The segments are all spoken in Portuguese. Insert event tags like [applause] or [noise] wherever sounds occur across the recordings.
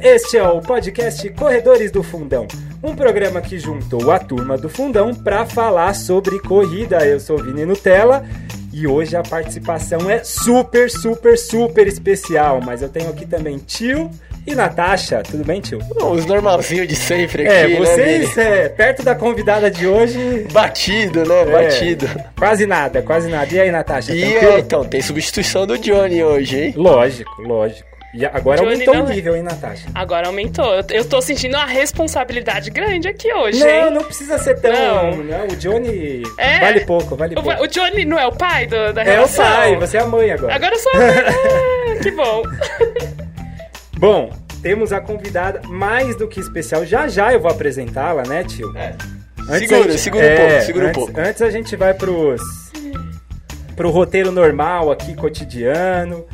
Este é o podcast Corredores do Fundão, um programa que juntou a turma do Fundão para falar sobre corrida. Eu sou Vini Nutella e hoje a participação é super, super, super especial. Mas eu tenho aqui também tio e Natasha. Tudo bem, tio? Os normalzinhos de sempre aqui, É, né, vocês, Vini? é, perto da convidada de hoje. Batido, né? é, Batido. Quase nada, quase nada. E aí, Natasha? E é, então, tem substituição do Johnny hoje, hein? Lógico, lógico. E agora Johnny aumentou não o é- nível, hein, Natasha? Agora aumentou. Eu, eu tô sentindo uma responsabilidade grande aqui hoje, Não, hein? não precisa ser tão. Não. Não. o Johnny É. vale pouco, vale O, pouco. o Johnny não é o pai do- da É o relação? pai, você é a mãe agora. Agora eu sou a mãe. [laughs] Ah, que bom. [laughs] Bom, temos a convidada mais do que especial. Já já eu vou apresentá-la, né, tio? É. Antes Segura, a gente- segura um é, pouco, segura um antes, pouco. Antes a gente vai pros. pro roteiro normal aqui, cotidiano.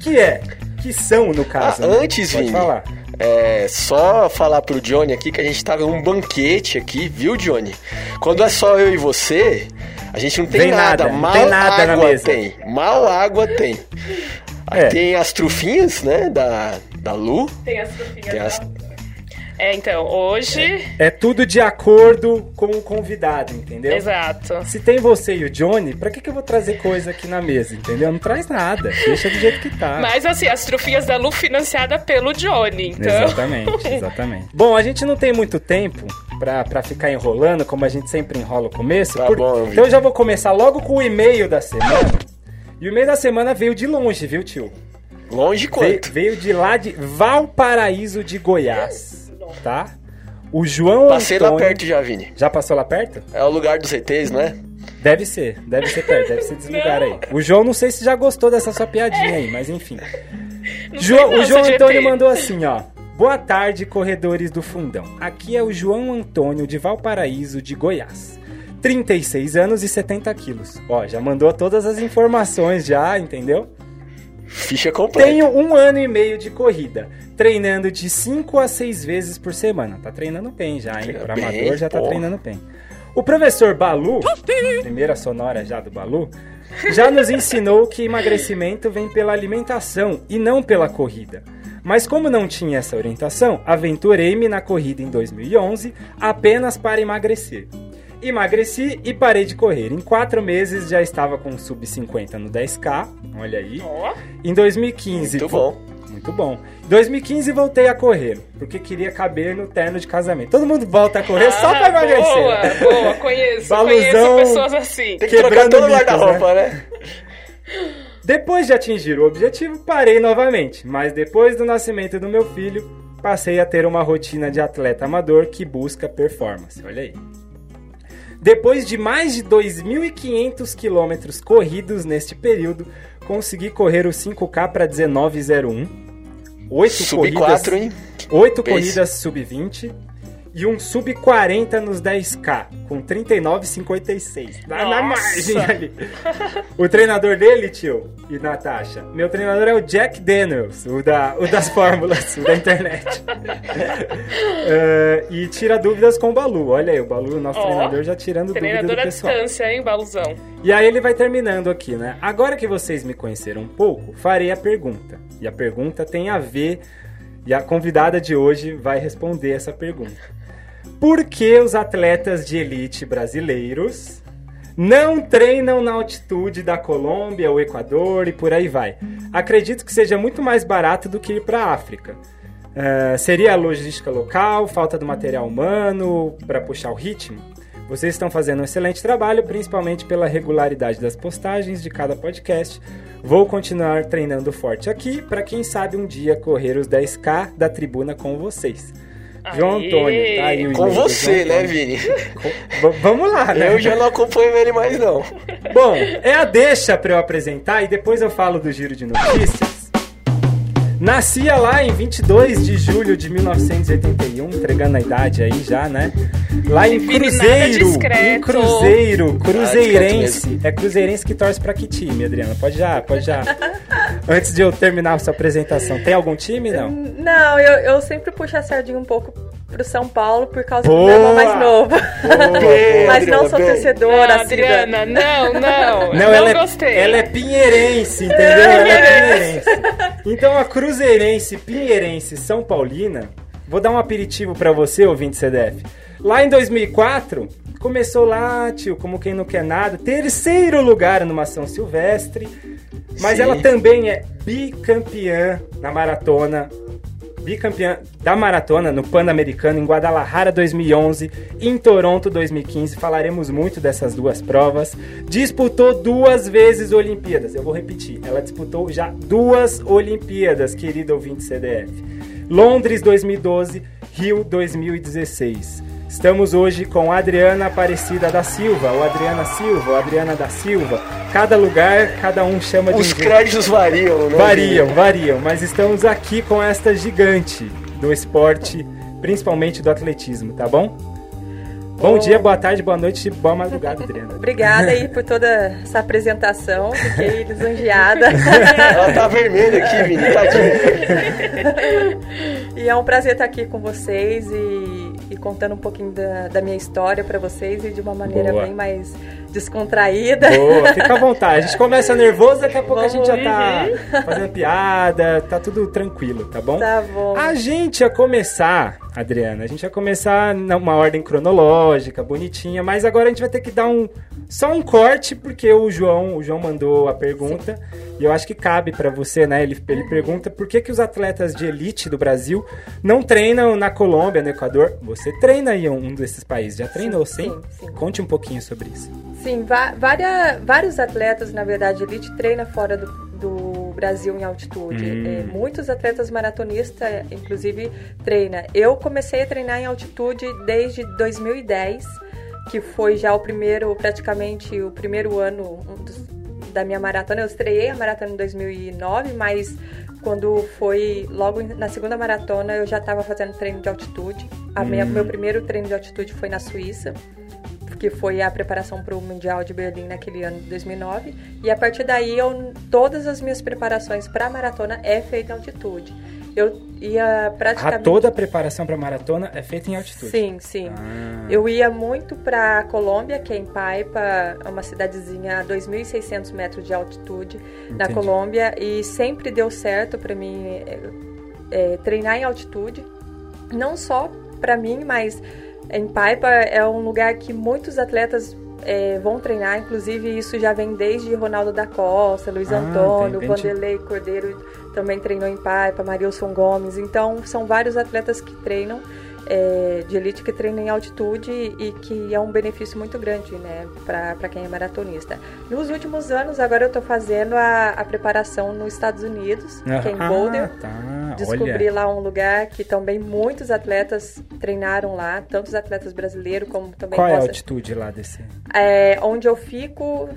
Que é? Que são, no caso. Ah, né? antes, Pode Vini, falar. É, só falar pro Johnny aqui que a gente tava num banquete aqui, viu, Johnny? Quando é só eu e você, a gente não tem Vem nada. nada, Mal tem nada na água mesa. tem. Mal água tem. Aí É. tem as trufinhas, né, da, da Lu. Tem as trufinhas. Tem as- É, então, hoje... É tudo de acordo com o convidado, entendeu? Exato. Se tem você e o Johnny, pra que, que eu vou trazer coisa aqui na mesa, entendeu? Não traz nada. Deixa do jeito que tá. Mas assim, as trufinhas da Lu financiada pelo Johnny, então... Exatamente, exatamente. Bom, a gente não tem muito tempo pra, pra ficar enrolando, como a gente sempre enrola o começo. Tá bom, Vitor. então eu já vou começar logo com o e-mail da semana. E o e-mail da semana veio de longe, viu, tio? Longe Veio, quanto? veio de lá de Valparaíso de Goiás, tá? O João Passei lá Antônio... perto já, Vini. Já passou lá perto? É o lugar dos ETs, não é? Deve ser, deve ser perto, deve ser desse lugar aí. O João, não sei se já gostou dessa sua piadinha aí, mas enfim. [laughs] João- o João Antônio mandou assim, ó. Boa tarde, corredores do fundão. Aqui é o João Antônio de Valparaíso, de Goiás. 36 anos e 70 quilos. Ó, já mandou todas as informações já, entendeu? Ficha completa. Tenho um ano e meio de corrida, treinando de 5 a 6 vezes por semana. Tá treinando bem já, hein? Pra bem, amador já tá porra. treinando bem. O professor Balu, primeira sonora já do Balu, já nos ensinou que emagrecimento vem pela alimentação e não pela corrida. Mas como não tinha essa orientação, aventurei-me na corrida em 2011 apenas para emagrecer. Emagreci e parei de correr. Em quatro meses já estava com sub-50 no 10K, olha aí. Em 2015. Muito bom. Muito bom. Em 2015 voltei a correr, porque queria caber no terno de casamento. Todo mundo volta a correr só pra Ah, emagrecer. Boa, boa, conheço. Baluzão. Conheço pessoas assim. Tem que trocar Quebrando todo o guarda-roupa, né? Depois de atingir o objetivo, parei novamente. Mas depois do nascimento do meu filho, passei a ter uma rotina de atleta amador que busca performance. Olha aí. Depois de mais de 2.500 quilômetros corridos neste período, consegui correr o 5K para 19,01. Oito Sub corridas, 4, hein? 8 Pace. corridas sub-20 e um sub-40 nos 10K, com 39,56. Dá na Nossa! margem ali. O treinador dele, tio, e Natasha, meu treinador é o Jack Daniels, o, da, o das fórmulas, o da internet. [laughs] Eh, e tira dúvidas com o Balu. Olha aí, o Balu, nosso Ó, treinador, já tirando dúvida do Treinador à pessoal. distância, hein, Baluzão? E aí ele vai terminando aqui, né? Agora que vocês me conheceram um pouco, farei a pergunta. E a pergunta tem a ver, e a convidada de hoje vai responder essa pergunta. Por que os atletas de elite brasileiros não treinam na altitude da Colômbia, o Equador e por aí vai? Acredito que seja muito mais barato do que ir para a África. Ah, seria a logística local, falta do material humano para puxar o ritmo? Vocês estão fazendo um excelente trabalho, principalmente pela regularidade das postagens de cada podcast. Vou continuar treinando forte aqui para quem sabe um dia correr os 10k da tribuna com vocês. João Aê! Antônio, tá aí o Com você, né. Vini? V- vamos lá, né? Eu já não acompanho ele mais, não. Bom, é a deixa para eu apresentar e depois eu falo do giro de notícias. Nascia lá em 22 de julho de 1981, entregando a idade aí já, né? Lá em Cruzeiro, em. Cruzeiro, cruzeirense. É cruzeirense que torce pra que time, Adriana? Pode já, pode já. [laughs] Antes de eu terminar a sua apresentação, tem algum time, não? Não, eu, eu sempre puxo a sardinha um pouco pro São Paulo por causa do Boa! meu irmão mais novo. [laughs] Bem, Mas não sou torcedora, Não, Adriana, [laughs] não, não. Não, ela, gostei. É, ela é pinheirense, entendeu? Ela é pinheirense. [laughs] Então a cruzeirense, pinheirense, São Paulina, vou dar um aperitivo pra você, ouvinte CDF. Lá em 2004, começou lá, tio, como quem não quer nada, terceiro lugar numa São Silvestre, mas Sim. ela também é bicampeã na maratona bicampeã da maratona no Pan-Americano em Guadalajara 2011, em Toronto 2015. Falaremos muito dessas duas provas. Disputou duas vezes Olimpíadas. Eu vou repetir, ela disputou já duas Olimpíadas, querido ouvinte CDF. Londres 2012, Rio 2016. Estamos hoje com Adriana Aparecida da Silva, ou Adriana Silva, ou Adriana da Silva. Cada lugar, cada um chama de um Os jeito. créditos variam, né? Variam, variam, mas estamos aqui com esta gigante do esporte, principalmente do atletismo, tá bom? Bom dia, boa tarde, boa noite, boa madrugada, Adriana. Obrigada aí por toda essa apresentação. Fiquei [laughs] lisonjeada. Ela tá vermelha aqui, menina, tadinha. e é um prazer estar aqui com vocês e, e contando um pouquinho da, da minha história para vocês e de uma maneira Boa. bem mais descontraída. Boa, fica à vontade. A gente começa [laughs] nervoso, daqui a pouco a gente já Vamos. tá fazendo piada, tá tudo tranquilo, tá bom? Tá bom. A gente ia começar, Adriana, a gente ia começar numa ordem cronológica, bonitinha, mas agora a gente vai ter que dar um só um corte porque o João, o João mandou a pergunta e eu acho que cabe pra você, né? Ele, ele pergunta por que que os atletas de elite do Brasil não treinam na Colômbia, no Equador? Você treina aí em um desses países? Já treinou, sim? sim, sim. Conte um pouquinho sobre isso. Sim, vários atletas, na verdade, elite treina fora do, do Brasil em altitude. Hum. É, muitos atletas maratonistas, inclusive, treina. Eu comecei a treinar em altitude desde 2010, que foi já o primeiro, praticamente o primeiro ano um dos- da minha maratona. Eu estreiei a maratona em 2009, mas quando foi logo na segunda maratona eu já estava fazendo treino de altitude. A minha- meu primeiro treino de altitude foi na Suíça que foi a preparação para o Mundial de Berlim naquele ano de 2009. E a partir daí, eu, todas as minhas preparações para a maratona é feita em altitude. Eu ia Ah, praticamente... toda a preparação para maratona é feita em altitude. Sim, sim. Ah. Eu ia muito para Colômbia, que é em Paipa, uma cidadezinha a 2.600 metros de altitude na Entendi. Colômbia e sempre deu certo para mim é, é, treinar em altitude, não só para mim, mas em Paipa é um lugar que muitos atletas é, vão treinar, inclusive isso já vem desde Ronaldo da Costa, Luiz Ah, Antônio, tem- Vanderlei Cordeiro também treinou em Paipa, Marilson Gomes, então são vários atletas que treinam é, de elite que treinam em altitude e que é um benefício muito grande, né, para quem é maratonista. Nos últimos anos, agora eu estou fazendo a, a preparação nos Estados Unidos, que é em Ah, Boulder. tá. Descobri Olha. lá um lugar que também muitos atletas treinaram lá, tanto os atletas brasileiros como também Qual é a altitude lá desse? É, onde eu fico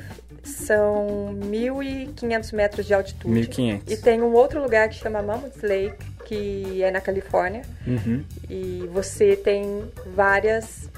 são 1.500 metros de altitude. 1500. E tem um outro lugar que chama Mammoth Lake, que é na Califórnia. Uhum. E você tem várias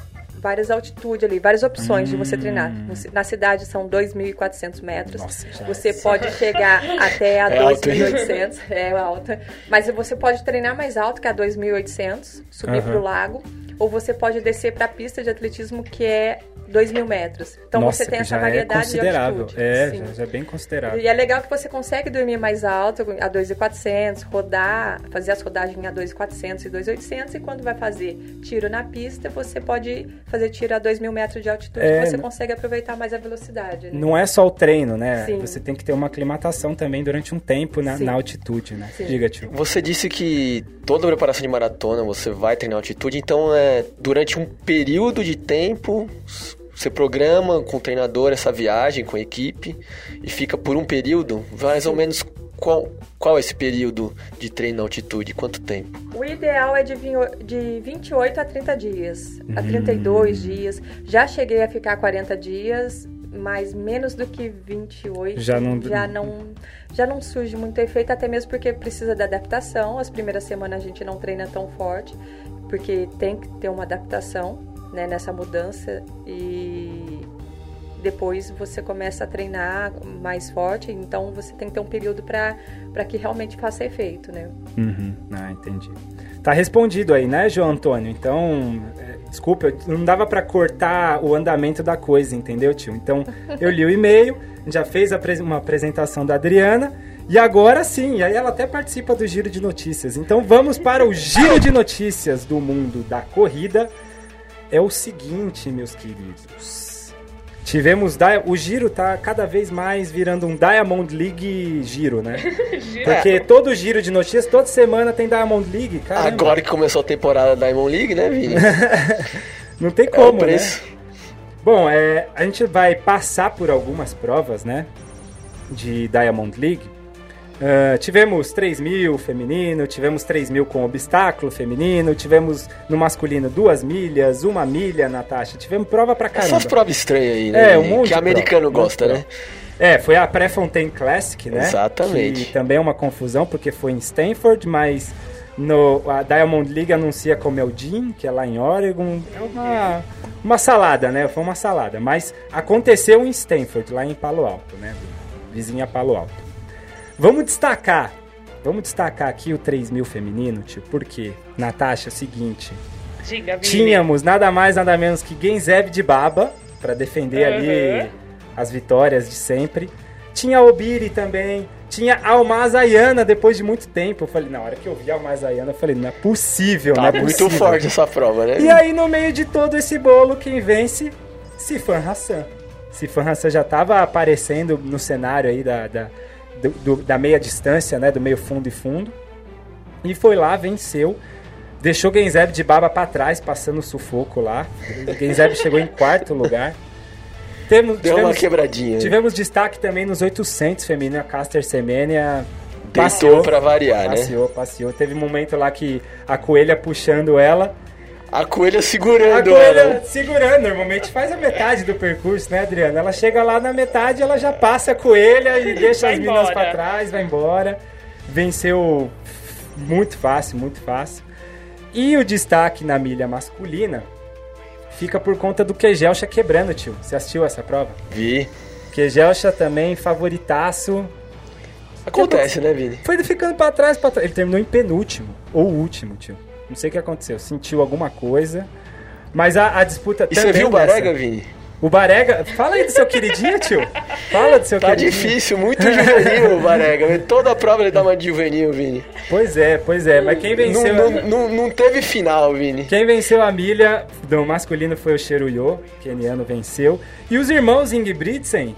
várias altitudes ali, várias opções de você treinar. Você- Na cidade são 2.400 metros. Hum. Nossa, você pode chegar até a [laughs] É alto, hein? 2.800. É alta. Mas você pode treinar mais alto, que é a 2.800, subir Aham. para o lago. Ou você pode descer para a pista de atletismo, que é 2.000 metros. Então Nossa, você tem essa já variedade é considerável. de altitude. É, já, já é bem considerável. E é legal que você consegue dormir mais alto, a 2.400, rodar, fazer as rodagens a 2.400 e 2.800 e quando vai fazer tiro na pista, você pode fazer tiro a 2.000 metros de altitude, É, que você consegue aproveitar mais a velocidade. né? Não é só o treino, né? Sim. Você tem que ter uma aclimatação também durante um tempo na, na altitude, né? Sim. Diga, tio. Você disse que toda preparação de maratona você vai treinar altitude, então é durante um período de tempo você programa com o treinador essa viagem com a equipe e fica por um período, mais ou menos qual, qual é esse período de treino na altitude? Quanto tempo? O ideal é de, vinho- de 28 a 30 dias, a Hum. 32 dias. Já cheguei a ficar 40 dias, mas menos do que 28 Já não- já não já não surge muito efeito, até mesmo porque precisa da adaptação. As primeiras semanas a gente não treina tão forte, porque tem que ter uma adaptação né, nessa mudança e depois você começa a treinar mais forte, então você tem que ter um período para que realmente faça efeito, né? Uhum. Ah, entendi. Tá respondido aí, né, João Antônio? Então, é, desculpa, não dava pra cortar o andamento da coisa, entendeu, tio? Então, [laughs] eu li o e-mail, já fez uma apresentação da Adriana, e agora sim, aí ela até participa do Giro de Notícias. Então, vamos para o Giro de Notícias do mundo da corrida. É o seguinte, meus queridos. Tivemos. O giro tá cada vez mais virando um Diamond League giro, né? [laughs] Porque todo giro de notícias, toda semana tem Diamond League, cara. Agora que começou a temporada da Diamond League, né, Vini? [laughs] Não tem É o como, né? preço. Bom, é, a gente vai passar por algumas provas, né? De Diamond League. Ah, tivemos 3 mil feminino, tivemos 3 mil com obstáculo feminino, tivemos no masculino duas milhas, uma milha, Natasha. Tivemos prova pra caramba. Essas provas estranhas aí, né? É, um monte Que americano prova, gosta, né? É, foi a Pré-Fontaine Classic, né? Exatamente. Que também é uma confusão, porque foi em Stanford, mas no, a Diamond League anuncia como é o Dean, que é lá em Oregon. É uma, uma salada, né? Foi uma salada. Mas aconteceu em Stanford, lá em Palo Alto, né? Vizinha Palo Alto. Vamos destacar. Vamos destacar aqui o 3 mil feminino, tio. Por quê? Natasha, é o seguinte. Diga. Tínhamos nada mais, nada menos que Genzeb de Baba, para defender Uhum. ali as vitórias de sempre. Tinha Obiri também. Tinha Almaz Ayana depois de muito tempo. Eu falei, na hora que eu vi Almaz Ayana, eu falei, não é possível, não Tá é muito possível. forte essa prova, né? E aí, no meio de todo esse bolo, quem vence? Sifan Hassan. Sifan Hassan já estava aparecendo no cenário aí da, da, do- do- da meia distância, né? Do meio fundo e fundo. E foi lá, venceu. Deixou Genzeb de baba pra trás, passando sufoco lá. Genzeb chegou em quarto lugar. Temos, Deu uma tivemos, quebradinha. tivemos destaque também nos 800 feminino. A Caster Semenya Deitou passeou, pra variar, né? passeou, passeou. Teve um momento lá que a coelha puxando ela. A coelha A segurando coelha ela. segurando, normalmente faz a metade do percurso, né, Adriana? Ela chega lá na metade, ela já passa a coelha e [laughs] deixa as meninas embora. pra trás, vai embora. Venceu muito fácil, muito fácil. E o destaque na milha masculina fica por conta do Kegelcha quebrando, tio. Você assistiu essa prova? Vi. Kegelcha também, favoritaço. Acontece, né, Vini? Foi ficando pra trás, pra trás. Ele terminou em penúltimo, ou último, tio. Não sei o que aconteceu. Sentiu alguma coisa. Mas a, a disputa E você também viu o Barega, Vini? O Barega. Fala aí do seu queridinho, tio. Fala do seu Tá queridinho. difícil, muito juvenil o Barega. Toda prova ele dá uma de juvenil, Vini. Pois é, pois é. Mas quem Não, venceu. não, não, não teve final, Vini. Quem venceu a milha do masculino foi o Cheruyo, keniano venceu. E os irmãos Ingebrigtsen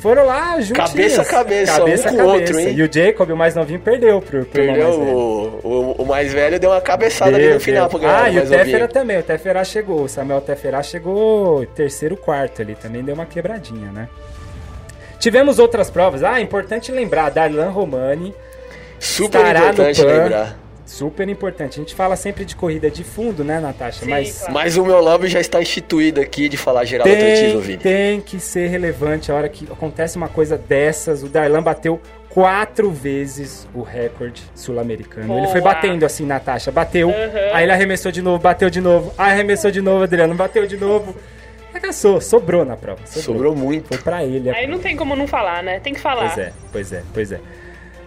foram lá juntinhos. Cabeça a cabeça, um com o outro, hein? E o Jacob, o mais novinho, perdeu pro, pro Perdeu o, o, o mais velho, deu uma cabeçada ali Deu, no final ganhar Ah, o e o Tefera também. O Tefera chegou. O Samuel Tefera chegou terceiro, quarto ali. Também deu uma quebradinha, né? Tivemos outras provas. Ah, importante lembrar. Darlan Romani. Super estará no PAN. lembrar. Super importante. A gente fala sempre de corrida de fundo, né, Natasha? Sim, Mas claro. Mas o meu lobby já está instituído aqui de falar geral do atletismo, tem, Vini. tem que ser relevante a hora que acontece uma coisa dessas. O Darlan bateu quatro vezes o recorde sul-americano. Ele foi batendo assim, Natasha. Bateu, Uhum. aí ele arremessou de novo, bateu de novo, aí arremessou de novo, Adriano, bateu de novo. Arregaçou, sobrou na prova. Sobrou, Sobrou muito. Foi pra ele. Aí não tem como não falar, né? Tem que falar. Pois é, pois é, pois é.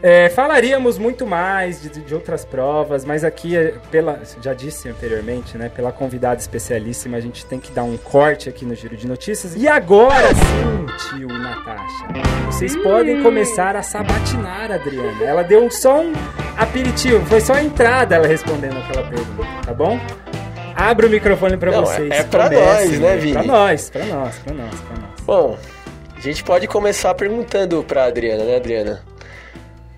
É, falaríamos muito mais de, de outras provas, mas aqui, é, pela, já disse anteriormente, né, pela convidada especialíssima, a gente tem que dar um corte aqui no Giro de Notícias. E agora sim, tio Natasha, vocês podem começar a sabatinar a Adriana. Ela deu só um aperitivo, foi só a entrada ela respondendo aquela pergunta, tá bom? Abra o microfone pra Não, vocês. é- é pra comecem, nós, né, Vini? Pra nós, pra nós, pra nós, pra nós. Bom, a gente pode começar perguntando pra Adriana, né, Adriana?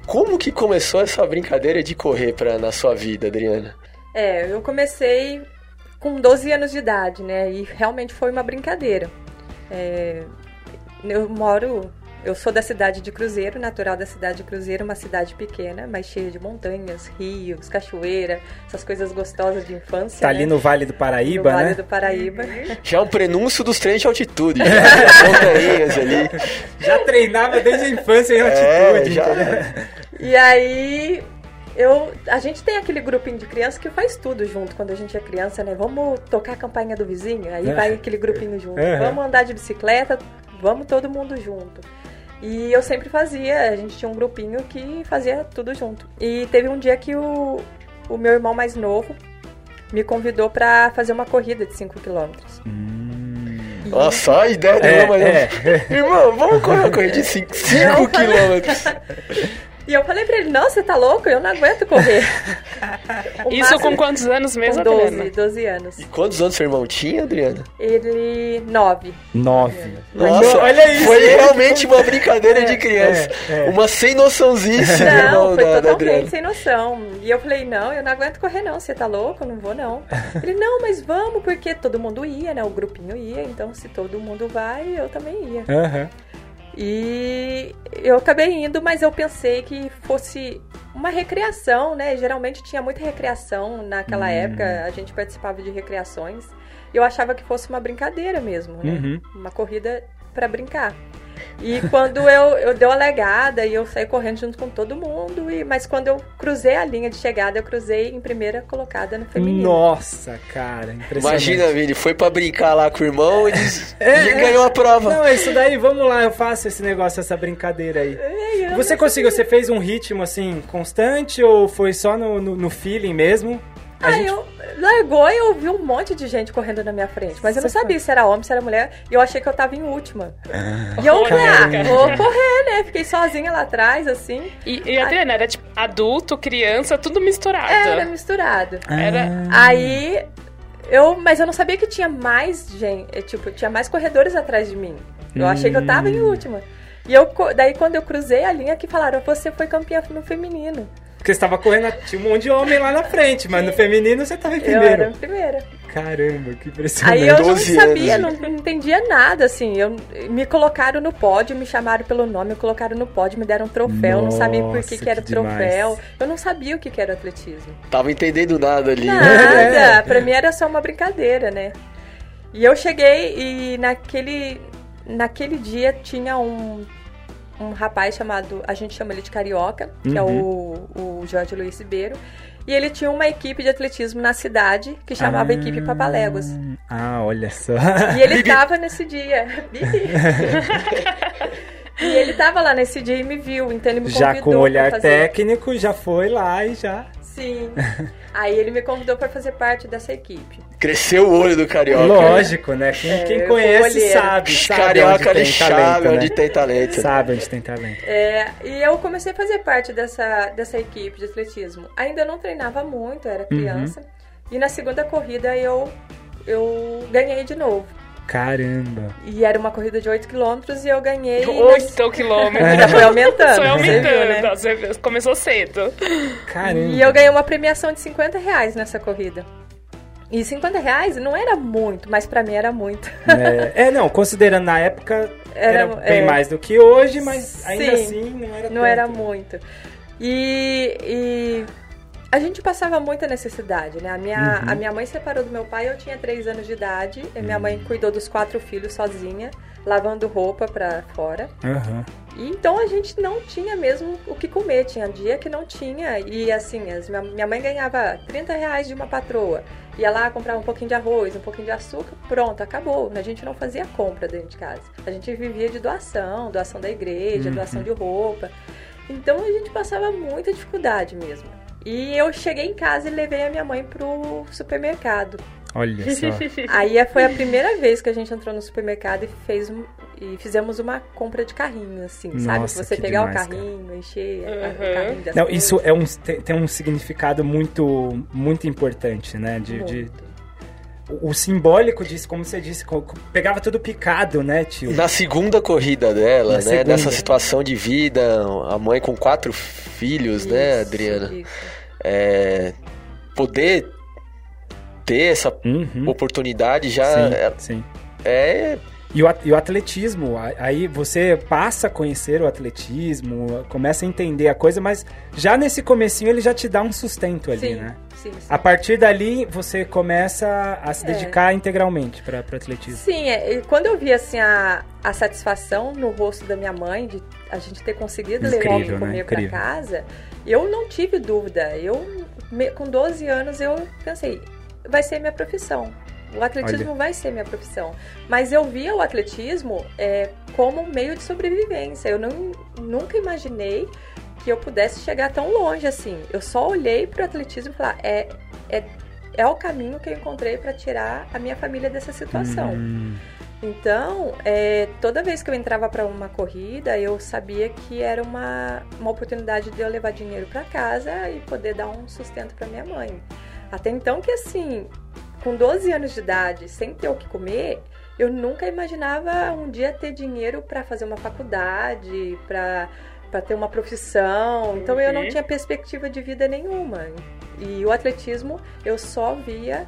Como que começou essa brincadeira de correr pra, na sua vida, Adriana? É, eu comecei com 12 anos de idade, né? E realmente foi uma brincadeira. É, eu moro eu sou da cidade de Cruzeiro, natural da cidade de Cruzeiro, uma cidade pequena, mas cheia de montanhas, rios, cachoeira, essas coisas gostosas de infância. Tá né? ali no Vale do Paraíba, no Vale né? do Paraíba. Já é um prenúncio dos treinos de altitude. Já. [laughs] Montanhas ali. Já treinava desde a infância em É, altitude. já. entendeu? E aí eu, a gente tem aquele grupinho de criança que faz tudo junto quando a gente é criança, né? Vamos tocar a campainha do vizinho, aí vai aquele grupinho junto. Uhum. Vamos andar de bicicleta, vamos todo mundo junto. E eu sempre fazia, a gente tinha um grupinho que fazia tudo junto. E teve um dia que o, o meu irmão mais novo me convidou pra fazer uma corrida de 5 quilômetros. E- Nossa, só a ideia do É, irmão, mas é. Irmão, vamos correr uma corrida de 5 Não, quilômetros. [laughs] E eu falei pra ele, não, você tá louco? Eu não aguento correr. [laughs] Isso máximo- com quantos anos mesmo, Com 12, Adriana? 12 anos. E quantos anos seu irmão tinha, Adriana? Ele, 9. Nove. Nossa, olha isso. Foi realmente uma brincadeira de criança. é, é. Uma sem noçãozice do Não, irmão foi da, da totalmente Adriana. sem noção. E eu falei, não, eu não aguento correr não, você tá louco? Eu não vou não. Ele, não, mas vamos, porque todo mundo ia, né? O grupinho ia, então se todo mundo vai, eu também ia. Aham. E eu acabei indo, mas eu pensei que fosse uma recreação, né? Geralmente tinha muita recreação naquela época, a gente participava de recreações. Eu achava que fosse uma brincadeira mesmo, né? Uhum. Uma corrida pra brincar. E quando eu, eu dei a legada e eu saí correndo junto com todo mundo, e, mas quando eu cruzei a linha de chegada, eu cruzei em primeira colocada no feminino. Nossa, cara, impressionante. Imagina, Vini, foi pra brincar lá com o irmão e, diz- É, e é. ganhou a prova. Não, é isso daí, vamos lá, eu faço esse negócio, essa brincadeira aí. Eu Você conseguiu, você fez um ritmo assim, constante ou foi só no, no, no feeling mesmo? A Ah, gente- eu largou e eu vi um monte de gente correndo na minha frente. Mas eu não sabia se era homem, se era mulher. E eu achei que eu tava em última. E eu falei, ah, vou correr, né? Fiquei sozinha lá atrás, assim. E, e Adriana, era tipo adulto, criança, tudo misturado. Era misturado. Era- Aí eu. Mas eu não sabia que tinha mais gente. é, Tipo, tinha mais corredores atrás de mim. Eu achei que eu tava em última. E eu, daí quando eu cruzei a linha que falaram, você foi campeã no feminino. Porque você tava correndo, tinha um monte de homem lá na frente, mas no feminino você tava em Eu era primeiro. primeira. Caramba, que impressionante. Aí eu não 12 sabia, anos. não, não entendia nada, assim. Eu, me colocaram no pódio, me chamaram pelo nome, me colocaram no pódio, me deram um troféu, não sabia por que, Nossa, que era que demais. troféu. Eu não sabia o que, que era atletismo. Tava entendendo nada ali. Nada, [laughs] É. pra mim era só uma brincadeira, né? E eu cheguei e naquele, naquele dia tinha um, um rapaz chamado, a gente chama ele de Carioca, que é o, o Jorge Luiz Ribeiro. E ele tinha uma equipe de atletismo na cidade que chamava Equipe Papaléguas. Ah, olha só. E ele [laughs] tava nesse dia. [laughs] E ele tava lá nesse dia e me viu, então ele me convidou Já com o olhar técnico, já foi lá e já. Sim. Aí ele me convidou pra fazer parte dessa equipe. Cresceu o olho do carioca. Lógico, né? Quem, É, quem conhece sabe. Sabe carioca onde tem chave talento, onde né? tem talento. Sabe onde tem talento. É, e eu comecei a fazer parte dessa, dessa equipe de atletismo. Ainda não treinava muito, era criança. E na segunda corrida eu, eu ganhei de novo. Caramba. E era uma corrida de 8 quilômetros e eu ganhei. Oito quilômetros. Já foi aumentando. Foi você aumentando. viu, né? Você começou cedo. Caramba. E eu ganhei uma premiação de 50 reais nessa corrida. E 50 reais não era muito, mas pra mim era muito. É, é, não, considerando na época, era, Era, bem é. mais do que hoje, mas ainda Sim, assim não era Não tanto. era muito. E, e a gente passava muita necessidade, né? A minha, Uhum. a minha mãe separou do meu pai, eu tinha três anos de idade. E minha mãe cuidou dos quatro filhos sozinha, lavando roupa pra fora. Aham. E então a gente não tinha mesmo o que comer. Tinha dia que não tinha. E assim, as- minha, minha mãe ganhava 30 reais de uma patroa. Ia lá comprar um pouquinho de arroz, um pouquinho de açúcar, pronto, acabou. A gente não fazia compra dentro de casa. A gente vivia de doação, doação da igreja, doação de roupa. Então a gente passava muita dificuldade mesmo. E eu cheguei em casa e levei a minha mãe pro supermercado. Olha [laughs] só. Aí foi a primeira vez que a gente entrou no supermercado e fez um- e fizemos uma compra de carrinho, assim, sabe? Nossa, Você que pegar demais, o carrinho, encher a- Uhum. o carrinho das Não, coisas. isso é um, tem, tem um significado muito, muito importante, né? De, de- Muito. o, o simbólico disso, como você disse, pegava tudo picado, né, tio? Na segunda corrida dela, Na né? segunda. Dessa situação de vida, a mãe com quatro filhos, né, Isso, Adriana? isso. É, poder ter essa Uhum. oportunidade já sim, é, sim. é E o, at- o atletismo, aí você passa a conhecer o atletismo, começa a entender a coisa, mas já nesse comecinho ele já te dá um sustento ali, sim, né? sim, sim. A partir dali você começa a se É. dedicar integralmente para o atletismo. Sim, é, e quando eu vi assim a, a satisfação no rosto da minha mãe de a gente ter conseguido levar o Incrível, que né? comer para Incrível. casa, eu não tive dúvida. Eu com 12 anos eu pensei, vai ser minha profissão. O atletismo vai ser minha profissão. Mas eu via o atletismo é, como um meio de sobrevivência. Eu não, nunca imaginei que eu pudesse chegar tão longe assim. Eu só olhei para o atletismo e falar, é, é, é o caminho que eu encontrei para tirar a minha família dessa situação. Hum, Então, é, toda vez que eu entrava para uma corrida, eu sabia que era uma, uma oportunidade de eu levar dinheiro para casa e poder dar um sustento para minha mãe. Até então que assim, com 12 anos de idade, sem ter o que comer, eu nunca imaginava um dia ter dinheiro para fazer uma faculdade, para para ter uma profissão. Então eu não Uhum. tinha perspectiva de vida nenhuma. E o atletismo eu só via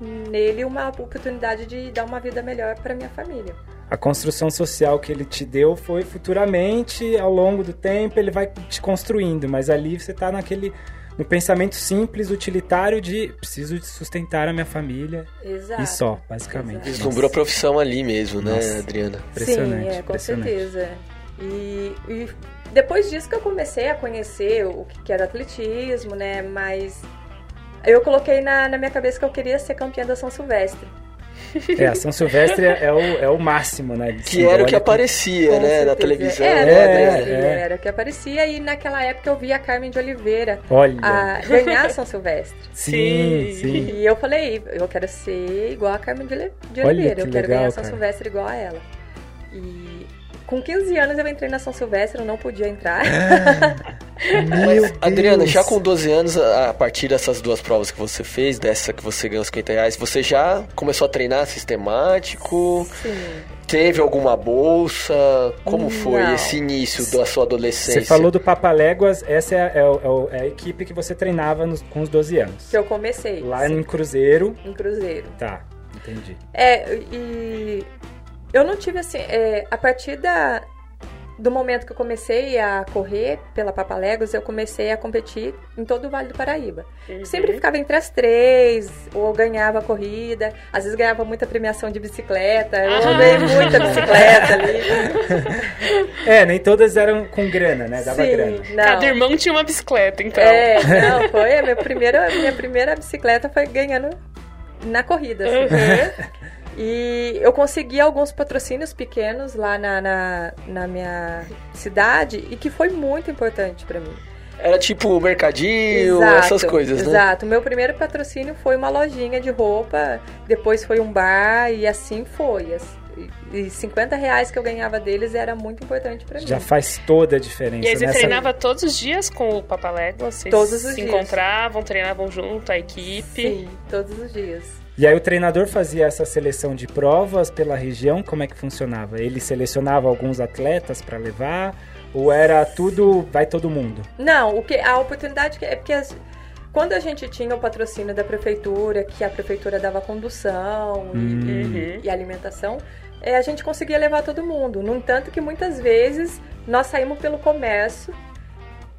nele uma oportunidade de dar uma vida melhor para minha família. A construção social que ele te deu foi futuramente, ao longo do tempo, ele vai te construindo, mas ali você tá naquele no pensamento simples, utilitário de preciso de sustentar a minha família Exato. e só, basicamente. Exato. Vislumbrou a profissão ali mesmo, né, Nossa. Adriana? Impressionante, Sim, é, com impressionante. certeza. E, e depois disso que eu comecei a conhecer o que que era atletismo, né? Mas eu coloquei na, na minha cabeça que eu queria ser campeã da São Silvestre. É, a São Silvestre é o, é o máximo, né? Que era o que aparecia, Com né, na televisão, Era, né, É, é. era o que aparecia. E naquela época eu via a Carmen de Oliveira Olha, a ganhar a São Silvestre. sim, Sim. E eu falei, eu quero ser igual a Carmen de, Oli- de Olha Oliveira, que eu quero legal, ganhar a São cara. Silvestre igual a ela. E com 15 anos eu entrei na São Silvestre, eu não podia entrar. [laughs] Meu Adriana, já com 12 anos, a a partir dessas duas provas que você fez, dessa que você ganhou os 50 reais, você já começou a treinar sistemático? Sim. Teve alguma bolsa? Como foi Não. esse início da sua adolescência? Você falou do Papaléguas, essa é, a- é o- é é a equipe que você treinava nos- com os 12 anos. Que eu comecei. Lá em Cruzeiro. em Cruzeiro. Tá, entendi. É, e eu não tive assim, é, a partir da, do momento que eu comecei a correr pela Papalegos, eu comecei a competir em todo o Vale do Paraíba. Uhum. Sempre ficava entre as três, ou ganhava a corrida, às vezes ganhava muita premiação de bicicleta, eu Ah. andei muita bicicleta ali. [laughs] É, nem todas eram com grana, né? Dava grana. não. Cada irmão tinha uma bicicleta, então. É, não, foi a minha primeira, minha primeira bicicleta foi ganhando na corrida, assim. Uhum. [laughs] E eu consegui alguns patrocínios pequenos lá na, na, na minha cidade e que foi muito importante pra mim. Era tipo mercadinho, Exato, essas coisas, né? Exato. O meu primeiro patrocínio foi uma lojinha de roupa, depois foi um bar e assim foi. As- E 50 reais que eu ganhava deles era muito importante pra mim. Já faz toda a diferença. E aí você nessa- treinava todos os dias com o Papalégua? Vocês Todos os se dias. encontravam, treinavam junto, a equipe? Sim, todos os dias. E aí o treinador fazia essa seleção de provas pela região, como é que funcionava? Ele selecionava alguns atletas pra levar ou era tudo vai todo mundo? Não, o que a oportunidade que é porque as- quando a gente tinha o patrocínio da prefeitura, que a prefeitura dava condução e, Hum. Uhum. e alimentação, é, a gente conseguia levar todo mundo. No entanto, que muitas vezes nós saímos pelo comércio